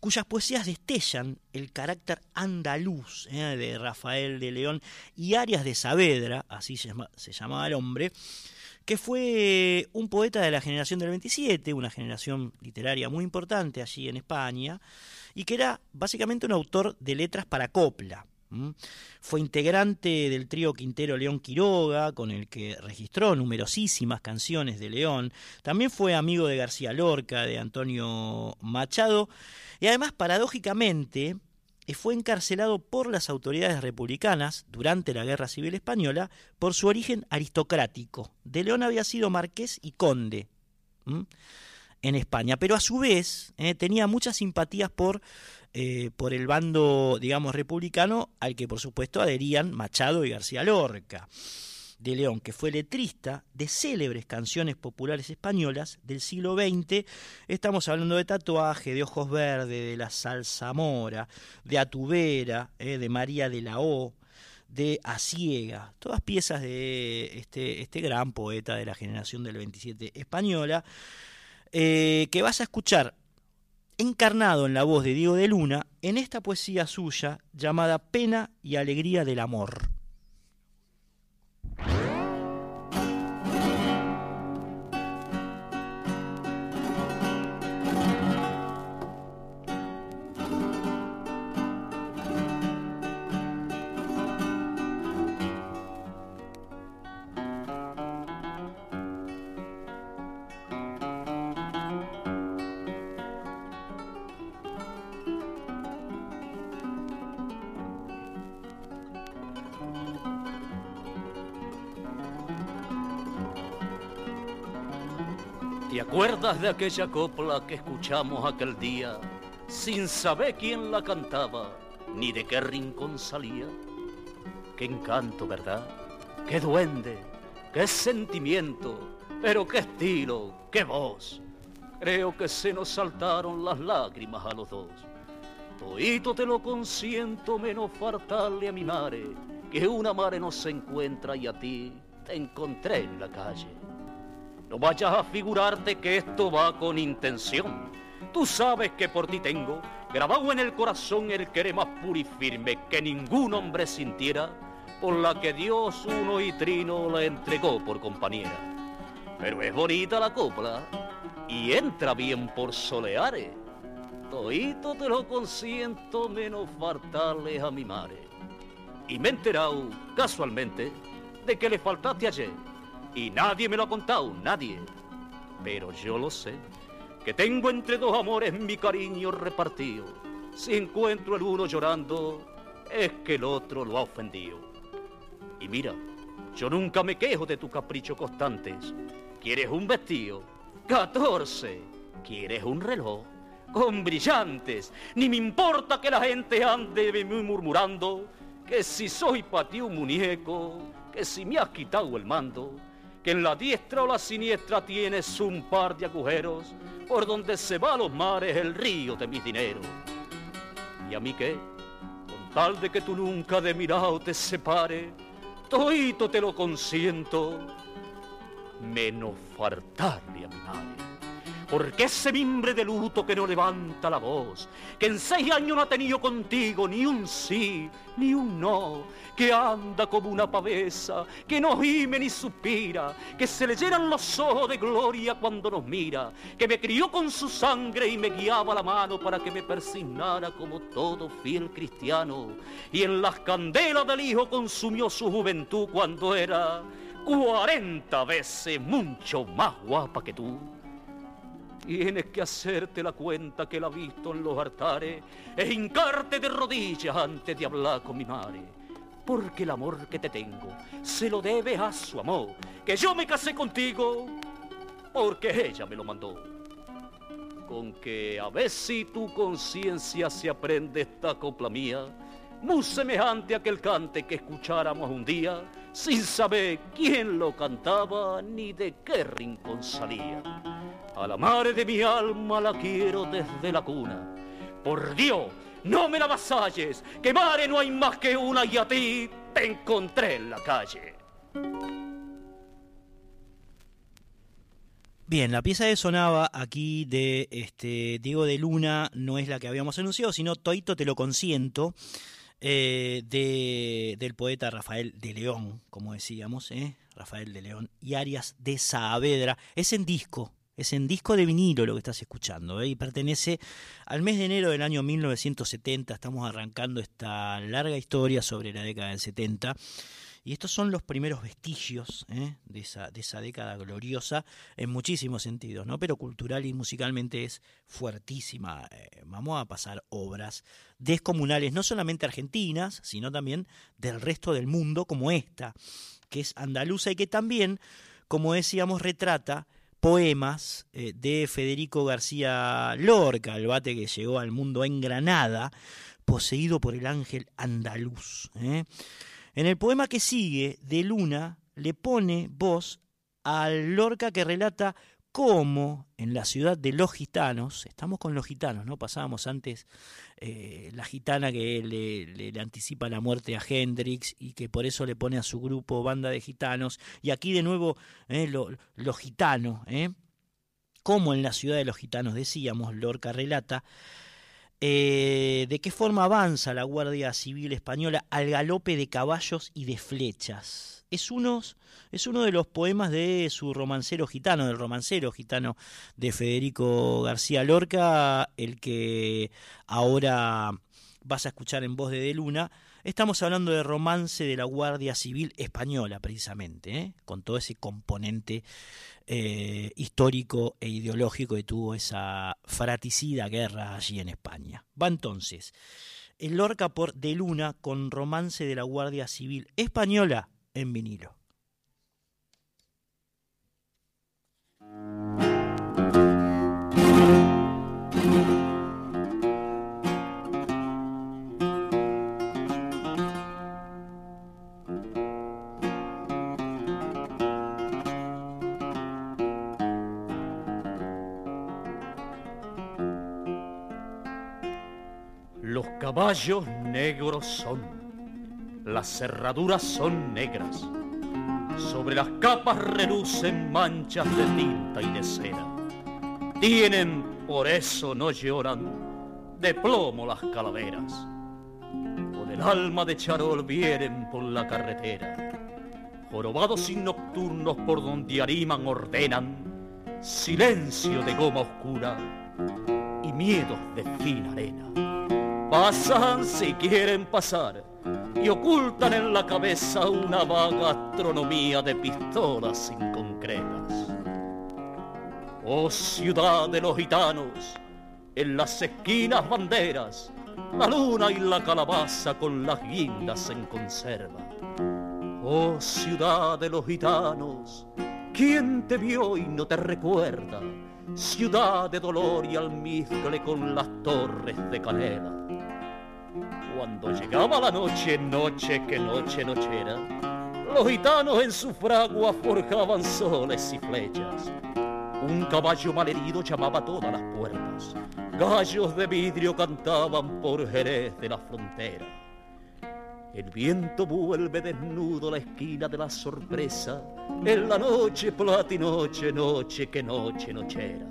Cuyas poesías destellan el carácter andaluz ¿eh? de Rafael de León y Arias de Saavedra, así se, se llamaba el hombre, que fue un poeta de la generación del 27, una generación literaria muy importante allí en España, y que era básicamente un autor de letras para copla. Fue integrante del trío Quintero León Quiroga, con el que registró numerosísimas canciones de León. También fue amigo de García Lorca, de Antonio Machado, y además, paradójicamente, fue encarcelado por las autoridades republicanas durante la Guerra Civil Española por su origen aristocrático. De León había sido marqués y conde en España, pero a su vez eh, tenía muchas simpatías por eh, por el bando, digamos, republicano, al que por supuesto adherían Machado y García Lorca. De León, que fue letrista de célebres canciones populares españolas del siglo XX. Estamos hablando de Tatuaje, de Ojos Verdes, de La Salsa Mora, de Atubera, eh, de María de la O, de Asiega, todas piezas de este, este gran poeta de la generación del 27 española, eh, que vas a escuchar encarnado en la voz de Diego de Luna en esta poesía suya llamada Pena y Alegría del Amor. ¿Te acuerdas de aquella copla que escuchamos aquel día sin saber quién la cantaba ni de qué rincón salía? Qué encanto, ¿verdad? Qué duende, qué sentimiento, pero qué estilo, qué voz. Creo que se nos saltaron las lágrimas a los dos. Toito te lo consiento menos faltarle a mi madre, que una madre no se encuentra y a ti te encontré en la calle. No vayas a figurarte que esto va con intención. Tú sabes que por ti tengo grabado en el corazón el querer más puro y firme que ningún hombre sintiera, por la que Dios uno y trino la entregó por compañera. Pero es bonita la copla y entra bien por soleares. Toito te lo consiento menos faltarles a mi madre. Y me he enterado, casualmente, de que le faltaste ayer y nadie me lo ha contado, nadie. Pero yo lo sé, que tengo entre dos amores mi cariño repartido. Si encuentro el uno llorando, es que el otro lo ha ofendido. Y mira, yo nunca me quejo de tus caprichos constantes. ¿Quieres un vestido? 14. ¿Quieres un reloj? Con brillantes. Ni me importa que la gente ande murmurando que si soy para ti un muñeco, que si me has quitado el mando que en la diestra o la siniestra tienes un par de agujeros por donde se va a los mares el río de mis dineros. ¿Y a mí qué? Con tal de que tú nunca de mirado te separe, toito te lo consiento, menos faltarle a mi madre. Porque ese mimbre de luto que no levanta la voz, que en seis años no ha tenido contigo ni un sí, ni un no, que anda como una pavesa, que no gime ni suspira, que se le llenan los ojos de gloria cuando nos mira, que me crió con su sangre y me guiaba la mano para que me persignara como todo fiel cristiano, y en las candelas del hijo consumió su juventud cuando era cuarenta veces mucho más guapa que tú. Tienes que hacerte la cuenta que la ha visto en los altares e hincarte de rodillas antes de hablar con mi madre. Porque el amor que te tengo se lo debes a su amor. Que yo me casé contigo porque ella me lo mandó. Con que a ver si tu conciencia se aprende esta copla mía, muy semejante a aquel cante que escucháramos un día, sin saber quién lo cantaba ni de qué rincón salía. A la madre de mi alma la quiero desde la cuna. Por Dios, no me la vasalles, que madre no hay más que una y a ti te encontré en la calle. Bien, la pieza que sonaba aquí de este, Diego de Luna no es la que habíamos anunciado, sino Toito te lo consiento, eh, de, del poeta Rafael de León, como decíamos, ¿eh? Rafael de León, y Arias de Saavedra. Es en disco, es en disco de vinilo lo que estás escuchando, ¿eh? y pertenece al mes de enero del año 1970. Estamos arrancando esta larga historia sobre la década del 70. Y estos son los primeros vestigios ¿eh? de, esa, década gloriosa en muchísimos sentidos, ¿no? Pero cultural y musicalmente es fuertísima. Eh, vamos a pasar obras descomunales, no solamente argentinas, sino también del resto del mundo, como esta, que es andaluza y que también, como decíamos, retrata poemas eh, de Federico García Lorca, el bate que llegó al mundo en Granada, poseído por el ángel andaluz. ¿eh? En el poema que sigue, de Luna le pone voz al Lorca que relata cómo en la ciudad de los gitanos, estamos con los gitanos, ¿no? Pasábamos antes eh, la gitana que le, anticipa la muerte a Hendrix y que por eso le pone a su grupo banda de gitanos. Y aquí de nuevo eh, los gitanos, ¿eh? Como en la ciudad de los gitanos decíamos, Lorca relata eh, de qué forma avanza la Guardia Civil Española al galope de caballos y de flechas. Es, unos, es uno de los poemas de su romancero gitano, del romancero gitano de Federico García Lorca, el que ahora vas a escuchar en voz de De Luna. Estamos hablando de romance de la Guardia Civil Española, precisamente, ¿eh? con todo ese componente eh, histórico e ideológico que tuvo esa fraticida guerra allí en España. Va entonces, el Lorca por De Luna con romance de la Guardia Civil Española en vinilo. Caballos negros son, las cerraduras son negras, sobre las capas relucen manchas de tinta y de cera. Tienen, por eso no lloran, de plomo las calaveras. Con el alma de charol vienen por la carretera, jorobados y nocturnos por donde ariman ordenan, silencio de goma oscura y miedos de fina arena. Pasan si quieren pasar y ocultan en la cabeza una vaga astronomía de pistolas inconcretas. Oh ciudad de los gitanos, en las esquinas banderas, la luna y la calabaza con las guindas en conserva. Oh ciudad de los gitanos, ¿quién te vio y no te recuerda? Ciudad de dolor y almizcle con las torres de canela cuando llegaba la noche, noche que noche nochera, los gitanos en su fragua forjaban soles y flechas. Un caballo malherido llamaba todas las puertas. Gallos de vidrio cantaban por Jerez de la frontera. El viento vuelve desnudo la esquina de la sorpresa. En la noche platinoche, noche que noche nochera.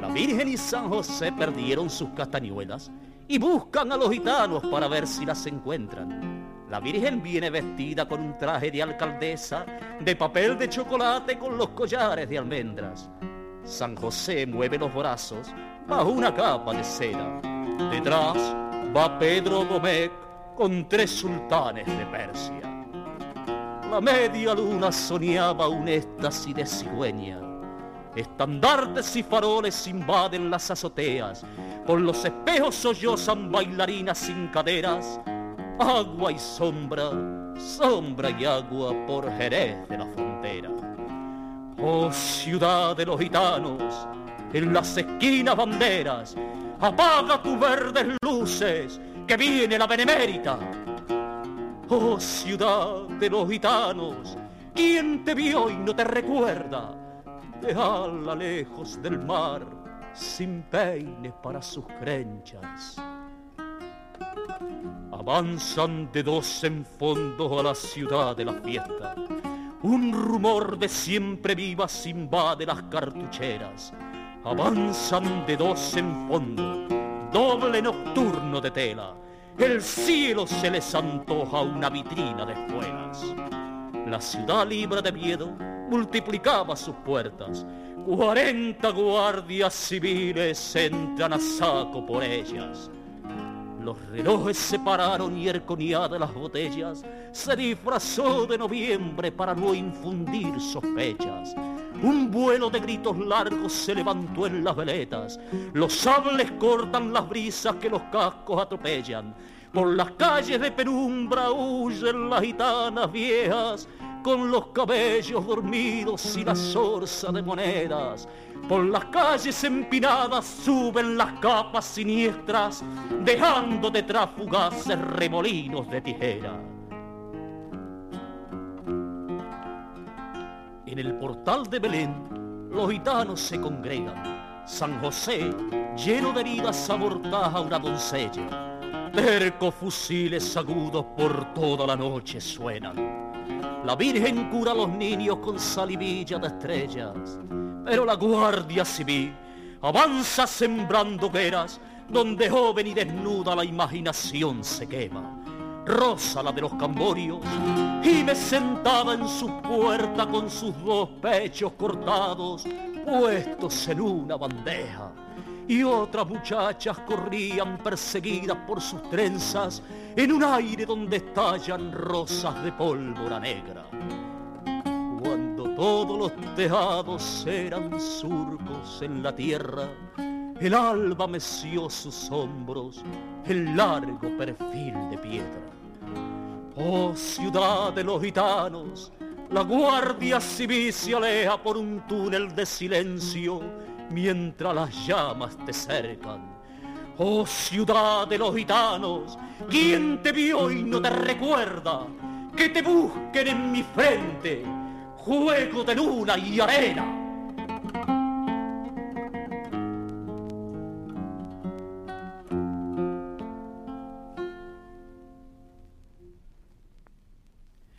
La Virgen y San José perdieron sus castañuelas y buscan a los gitanos para ver si las encuentran. La Virgen viene vestida con un traje de alcaldesa, de papel de chocolate con los collares de almendras. San José mueve los brazos bajo una capa de seda. Detrás va Pedro Domecq con tres sultanes de Persia. La media luna soñaba un éxtasis de cigüeña. Estandartes y faroles invaden las azoteas por los espejos sollozan bailarinas sin caderas, agua y sombra, sombra y agua por Jerez de la frontera. Oh ciudad de los gitanos, en las esquinas banderas, apaga tus verdes luces, que viene la benemérita. Oh ciudad de los gitanos, ¿quién te vio y no te recuerda? Dejala lejos del mar, sin peine para sus crenchas. Avanzan de dos en fondo a la ciudad de la fiesta. Un rumor de siempre vivas invade las cartucheras. Avanzan de dos en fondo, doble nocturno de tela. El cielo se les antoja una vitrina de espuelas. La ciudad libre de miedo multiplicaba sus puertas. Cuarenta guardias civiles entran a saco por ellas. Los relojes se pararon y de las botellas se disfrazó de noviembre para no infundir sospechas. Un vuelo de gritos largos se levantó en las veletas. Los sables cortan las brisas que los cascos atropellan. Por las calles de penumbra huyen las gitanas viejas con los cabellos dormidos y la zorza de monedas. Por las calles empinadas suben las capas siniestras, dejando detrás fugaces remolinos de tijera. En el portal de Belén, los gitanos se congregan. San José, lleno de heridas, amortaja una doncella. Tercos fusiles agudos por toda la noche suenan. La Virgen cura a los niños con salivilla de estrellas, pero la Guardia Civil avanza sembrando hogueras donde joven y desnuda la imaginación se quema. Rosa la de los camborios, y me sentaba en su puerta con sus dos pechos cortados, puestos en una bandeja y otras muchachas corrían perseguidas por sus trenzas en un aire donde estallan rosas de pólvora negra. Cuando todos los tejados eran surcos en la tierra, el alba meció sus hombros el largo perfil de piedra. Oh ciudad de los gitanos, la guardia civil se aleja por un túnel de silencio mientras las llamas te cercan. Oh ciudad de los gitanos, ¿quién te vio y no te recuerda? Que te busquen en mi frente, juego de luna y arena.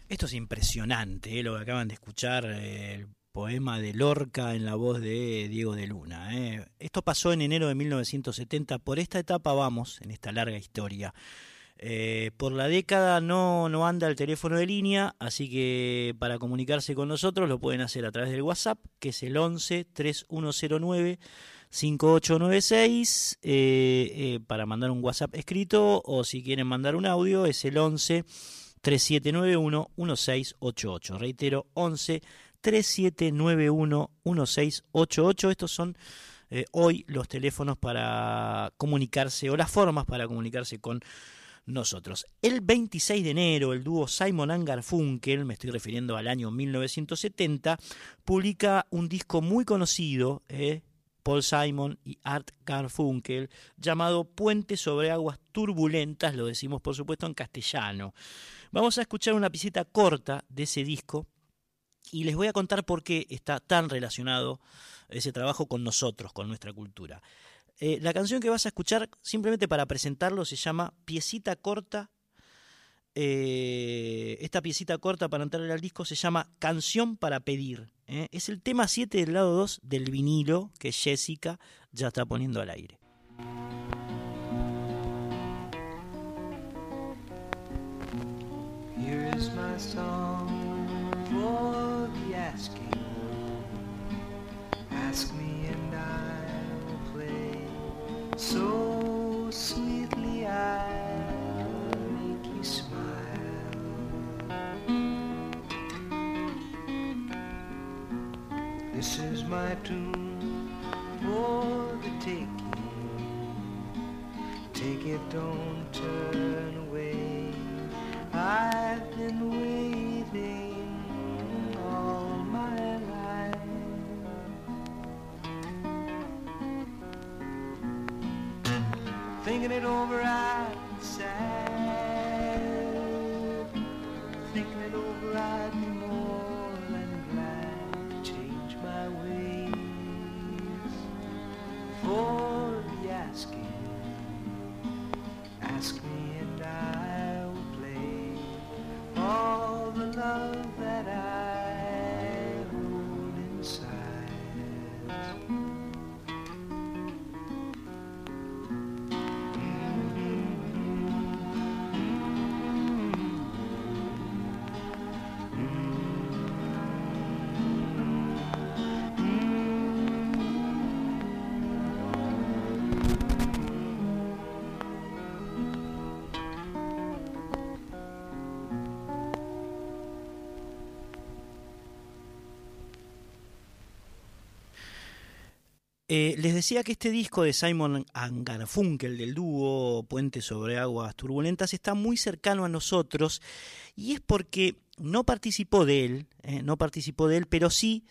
Esto es impresionante, ¿eh? lo que acaban de escuchar, eh, poema de Lorca en la voz de Diego de Luna. ¿eh? Esto pasó en enero de 1970. Por esta etapa vamos, en esta larga historia. Eh, por la década no, no anda el teléfono de línea, así que para comunicarse con nosotros lo pueden hacer a través del WhatsApp, que es el 11 3109 5896, eh, para mandar un WhatsApp escrito, o si quieren mandar un audio, es el 11 3791 1688. Reitero, 11 3791-1688. Estos son eh, hoy los teléfonos para comunicarse o las formas para comunicarse con nosotros. El 26 de enero, el dúo Simon and Garfunkel, me estoy refiriendo al año 1970, publica un disco muy conocido, eh, Paul Simon y Art Garfunkel, llamado Puente sobre aguas turbulentas, lo decimos por supuesto en castellano. Vamos a escuchar una pisita corta de ese disco y les voy a contar por qué está tan relacionado ese trabajo con nosotros, con nuestra cultura. Eh, la canción que vas a escuchar, simplemente para presentarlo, se llama Piecita Corta. Eh, esta piecita corta para entrar al disco se llama Canción para Pedir. ¿eh? Es el tema 7 del lado 2 del vinilo que Jessica ya está poniendo al aire. Here. Asking. Ask me and I'll play so sweetly I'll make you smile. This is my tune for the taking. Take it, don't turn away. I've been waiting. thinking it over I'd be sad. Thinking it over I'd be more than glad to change my ways. For Eh, les decía que este disco de Simon Garfunkel del dúo Puente sobre Aguas Turbulentas está muy cercano a nosotros y es porque no participó de él, eh, no participó de él, pero sí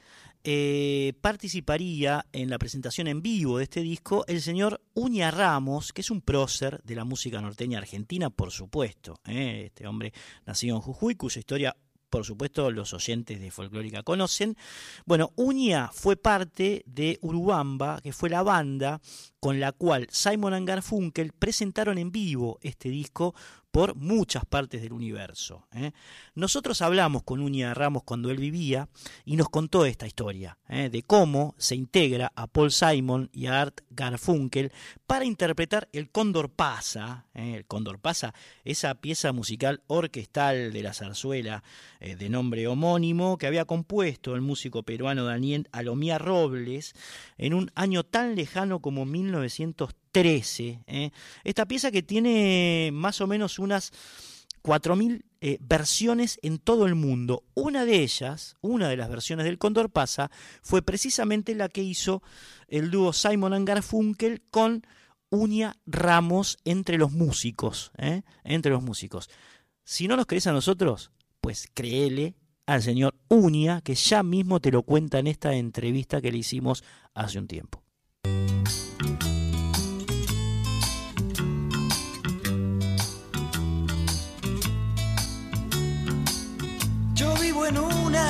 eh, participaría en la presentación en vivo de este disco el señor Uña Ramos, que es un prócer de la música norteña argentina, por supuesto. Este hombre nacido en Jujuy, cuya historia por supuesto los oyentes de Folclórica conocen. Bueno, Uña fue parte de Urubamba, que fue la banda con la cual Simon Garfunkel presentaron en vivo este disco por muchas partes del universo. ¿eh? Nosotros hablamos con Uña Ramos cuando él vivía y nos contó esta historia ¿eh? de cómo se integra a Paul Simon y a Art Garfunkel para interpretar El Cóndor Pasa, ¿eh? El Cóndor Pasa, esa pieza musical orquestal de la zarzuela de nombre homónimo que había compuesto el músico peruano Daniel Alomía Robles en un año tan lejano como 1913. ¿eh? Esta pieza que tiene más o menos unas 4.000 eh, versiones en todo el mundo. Una de ellas, una de las versiones del Cóndor Pasa, fue precisamente la que hizo el dúo Simon Garfunkel con Uña Ramos entre los músicos. ¿eh? Entre los músicos. Si no nos crees a nosotros, pues créele al señor Uña, que ya mismo te lo cuenta en esta entrevista que le hicimos hace un tiempo.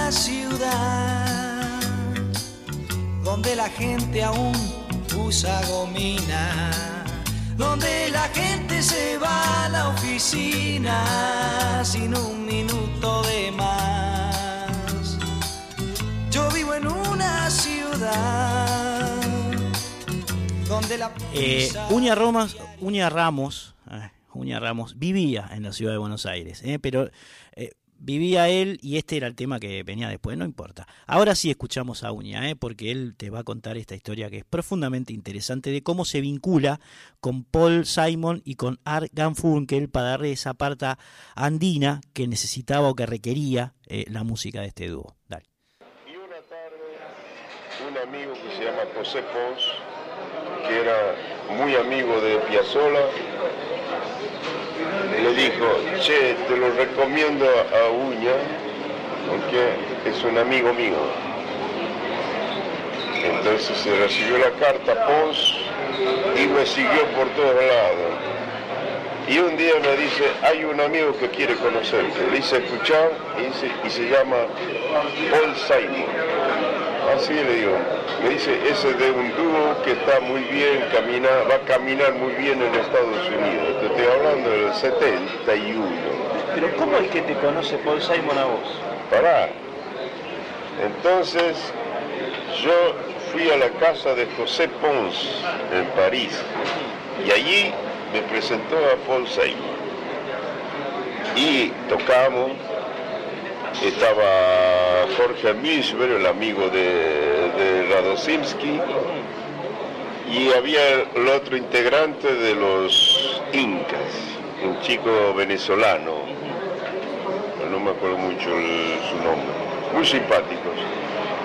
Una ciudad donde la gente aún usa gomina, donde la gente se va a la oficina sin un minuto de más. Yo vivo en una ciudad donde la eh, Uña, Ramos, Uña Ramos, eh, Uña Ramos vivía en la ciudad de Buenos Aires, eh, pero vivía él y este era el tema que venía después, no importa. Ahora sí escuchamos a Uña, ¿eh? porque él te va a contar esta historia que es profundamente interesante de cómo se vincula con Paul Simon y con Art Garfunkel para darle esa parte andina que necesitaba o que requería eh, la música de este dúo. Dale. Y una tarde, un amigo que se llama José Pons, que era muy amigo de Piazzolla, le dijo, che, te lo recomiendo a Uña, porque es un amigo mío. Entonces se recibió la carta Pons y me siguió por todos lados. Y un día me dice, hay un amigo que quiere conocerte. Le hice escuchar y, y se llama Paul Simon. Así le digo. Me dice, ese de un dúo que está muy bien, camina, va a caminar muy bien en Estados Unidos. Te estoy hablando del 71. Pero ¿cómo es que te conoce Paul Simon a vos? Pará. Entonces, yo fui a la casa de José Pons en París y allí me presentó a Paul Simon. Y tocamos, estaba Jorge Milchberg, el amigo de, de y había el otro integrante de los Incas, un chico venezolano, no me acuerdo mucho su nombre, muy simpáticos.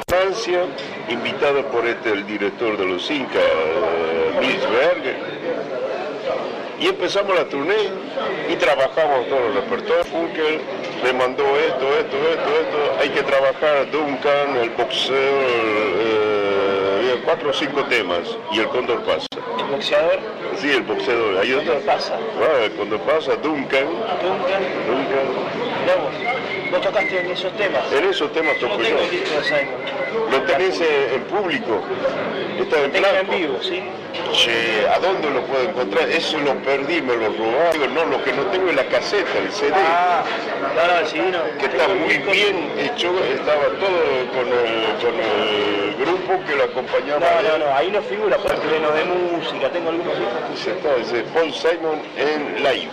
Francia, invitado por este, el director de los Incas, eh, y empezamos la tournée y trabajamos todos los repertorios. Funkel me mandó esto, esto, esto, esto. Hay que trabajar Duncan, el boxeo, eh, cuatro o cinco temas y el cóndor pasa. ¿El boxeador? Sí, el boxeador. Hay ¿El cóndor pasa? Ah, el cóndor pasa, Duncan. Duncan. Duncan. ¿Vos tocaste en esos temas? En esos temas yo toco no tengo yo. disco de Simon. Lo tenés en público. Está en blanco. en vivo, ¿sí? Che, ¿a dónde lo puedo encontrar? Eso lo perdí, me lo robaron. No, lo que no tengo es la caseta, el CD. Ah, no, no, el CD no. que está muy bien hecho, estaba todo con el, con el grupo que lo acompañaba. No, no, no, ahí no figura, por pleno de música, tengo algunos discos. Está, dice Paul Simon en live.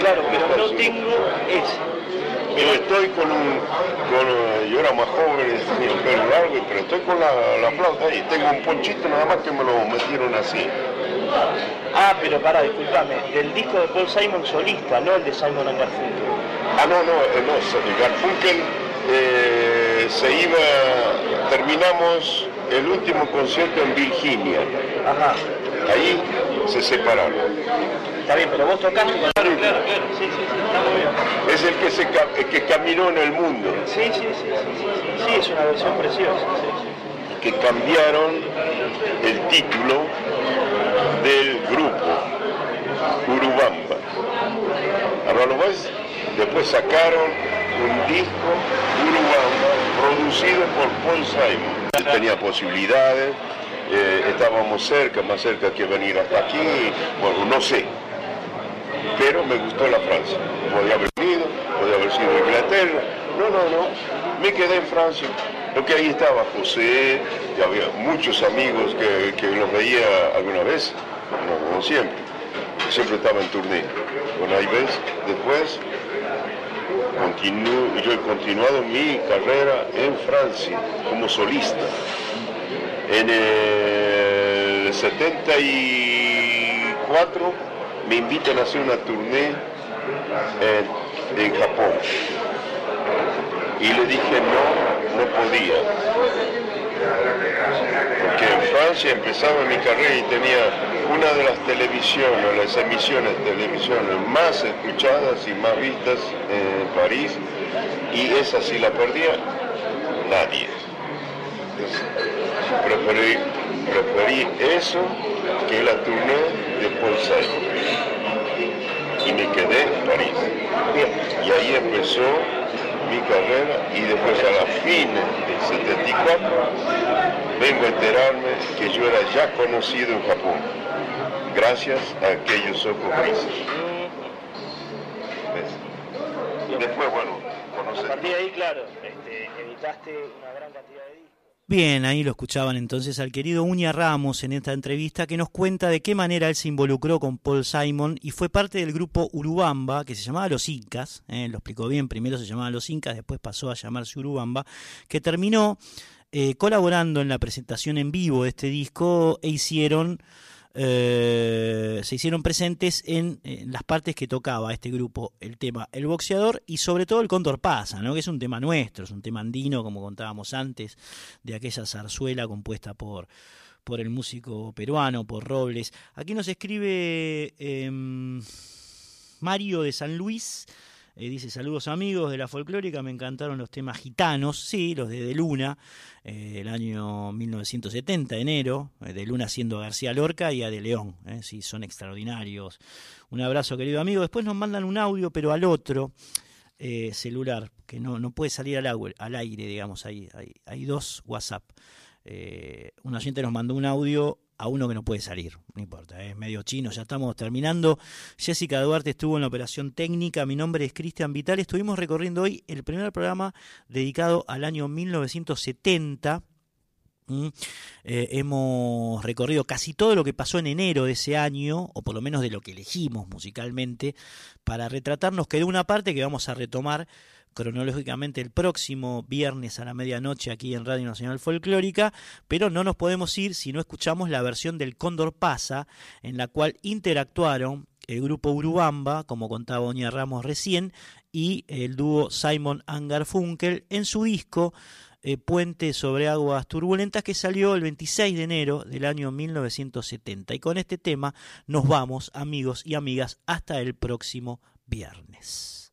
Claro, pero no tengo ese. Pero estoy con un, con, yo era más joven, tenía el pelo largo, pero estoy con la, la flauta ahí. Tengo un ponchito nada más que me lo metieron así. Ah, pero pará, disculpame, del disco de Paul Simon solista, no el de Simon Garfunkel. Ah, no, no, eh, no, Garfunkel eh, se iba, terminamos el último concierto en Virginia. Ajá. Ahí se separaron. Está bien, pero vos tocaste con Claro, claro, claro. Sí, sí, sí, está muy bien. Es el que, se, el que caminó en el mundo. Sí, sí, sí, sí, sí, es una versión preciosa. que cambiaron el título del grupo, Urubamba. Ahora lo ves, después sacaron un disco, Urubamba, producido por Paul Simon. Tenía posibilidades, eh, estábamos cerca, más cerca que venir hasta aquí, bueno, no sé. Pero me gustó la Francia. Podía haber venido, podía haber sido Inglaterra. No, no, no. Me quedé en Francia. Lo que ahí estaba José, había muchos amigos que, que los veía alguna vez, no, no siempre. Siempre estaba en turné. Bueno, ahí ves, después yo he continuado mi carrera en Francia como solista. En el 74 me invitan a hacer una turné en, Japón. Y le dije no, no podía. Porque en Francia empezaba mi carrera y tenía una de las televisiones, las emisiones de televisiones más escuchadas y más vistas en París. Y esa si la perdía, nadie. Preferí, preferí eso que la turné de Paul Simon. Y me quedé en París. Y ahí empezó mi carrera y después a la fin del 74 vengo a enterarme que yo era ya conocido en Japón, gracias a aquellos ojos grises. ¿Ves? Y después, bueno, A partir de ahí, claro, este, editaste una gran cantidad de. Bien, ahí lo escuchaban entonces al querido Uña Ramos en esta entrevista que nos cuenta de qué manera él se involucró con Paul Simon y fue parte del grupo Urubamba, que se llamaba Los Incas, eh, lo explicó bien, primero se llamaba Los Incas, después pasó a llamarse Urubamba, que terminó eh, colaborando en la presentación en vivo de este disco e hicieron eh, se hicieron presentes en, las partes que tocaba este grupo, el tema El Boxeador y sobre todo el Cóndor Pasa, ¿no? que es un tema nuestro, es un tema andino, como contábamos antes, de aquella zarzuela compuesta por, por el músico peruano, por Robles. Aquí nos escribe em, Mario de San Luis. Eh, dice saludos amigos de la folclórica, me encantaron los temas gitanos, sí, los de De Luna, eh, el año 1970, enero, eh, De Luna siendo García Lorca y a De León, eh, sí, son extraordinarios. Un abrazo querido amigo, después nos mandan un audio, pero al otro celular, que no, no puede salir al, agu- al aire, digamos, hay, hay, hay dos WhatsApp. Eh, un oyente nos mandó un audio a uno que no puede salir, no importa, es medio chino, ya estamos terminando. Jessica Duarte estuvo en la operación técnica, mi nombre es Cristian Vital, estuvimos recorriendo hoy el primer programa dedicado al año 1970. ¿Mm? Eh, hemos recorrido casi todo lo que pasó en enero de ese año, o por lo menos de lo que elegimos musicalmente, para retratarnos quedó una parte que vamos a retomar cronológicamente el próximo viernes a la medianoche aquí en Radio Nacional Folclórica, pero no nos podemos ir si no escuchamos la versión del Cóndor Pasa, en la cual interactuaron el grupo Urubamba, como contaba Doña Ramos recién, y el dúo Simon Angarfunkel en su disco eh, Puente sobre Aguas Turbulentas, que salió el 26 de enero del año 1970. Y con este tema nos vamos, amigos y amigas, hasta el próximo viernes.